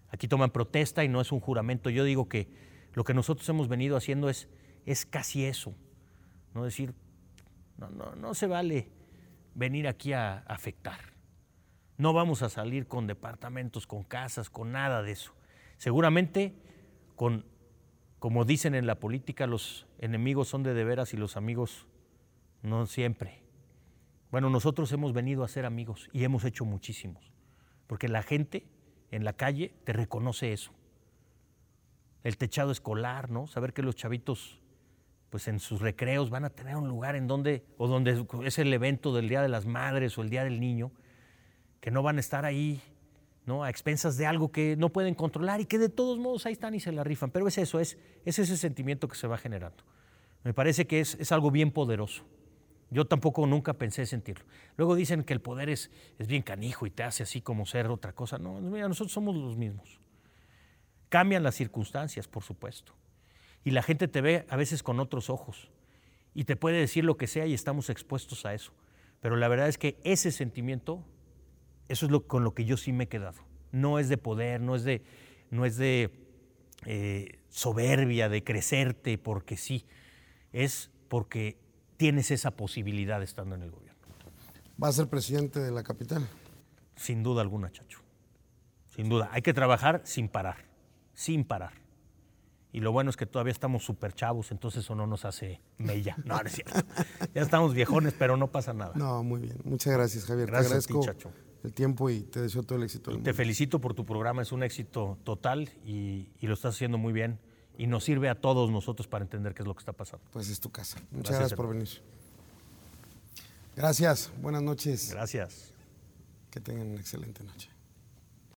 Aquí toman protesta y no es un juramento. Yo digo que lo que nosotros hemos venido haciendo es casi eso. No decir, no se vale venir aquí a afectar. No vamos a salir con departamentos, con casas, con nada de eso. Seguramente, con, como dicen en la política, los enemigos son de de veras y los amigos no siempre. Bueno, nosotros hemos venido a ser amigos y hemos hecho muchísimos, porque la gente en la calle te reconoce eso. El techado escolar, ¿no? Saber que los chavitos pues en sus recreos van a tener un lugar en donde, o donde es el evento del Día de las Madres o el Día del Niño, que no van a estar ahí, ¿no? A expensas de algo que no pueden controlar y que de todos modos ahí están y se la rifan. Pero es eso, es, es ese sentimiento que se va generando. Me parece que es, es algo bien poderoso. Yo tampoco nunca pensé sentirlo. Luego dicen que el poder es, es bien canijo y te hace así como ser otra cosa. No, mira, nosotros somos los mismos. Cambian las circunstancias, por supuesto y la gente te ve a veces con otros ojos y te puede decir lo que sea y estamos expuestos a eso. Pero la verdad es que ese sentimiento, eso es lo, con lo que yo sí me he quedado. No es de poder, no es de, no es de eh, soberbia, de crecerte porque sí, es porque tienes esa posibilidad estando en el gobierno. ¿Va a ser presidente de la capital? Sin duda alguna, Chacho. Sin duda. Hay que trabajar sin parar, sin parar. Y lo bueno es que todavía estamos súper chavos, entonces eso no nos hace mella. No, no es cierto. Ya estamos viejones, pero no pasa nada. No, muy bien. Muchas gracias, Javier. Gracias te agradezco el tiempo y te deseo todo el éxito. te felicito por tu programa, es un éxito total y, lo estás haciendo muy bien. Y nos sirve a todos nosotros para entender qué es lo que está pasando. Pues es tu casa. Muchas gracias, gracias por venir. Gracias. Buenas noches. Gracias. Que tengan una excelente noche.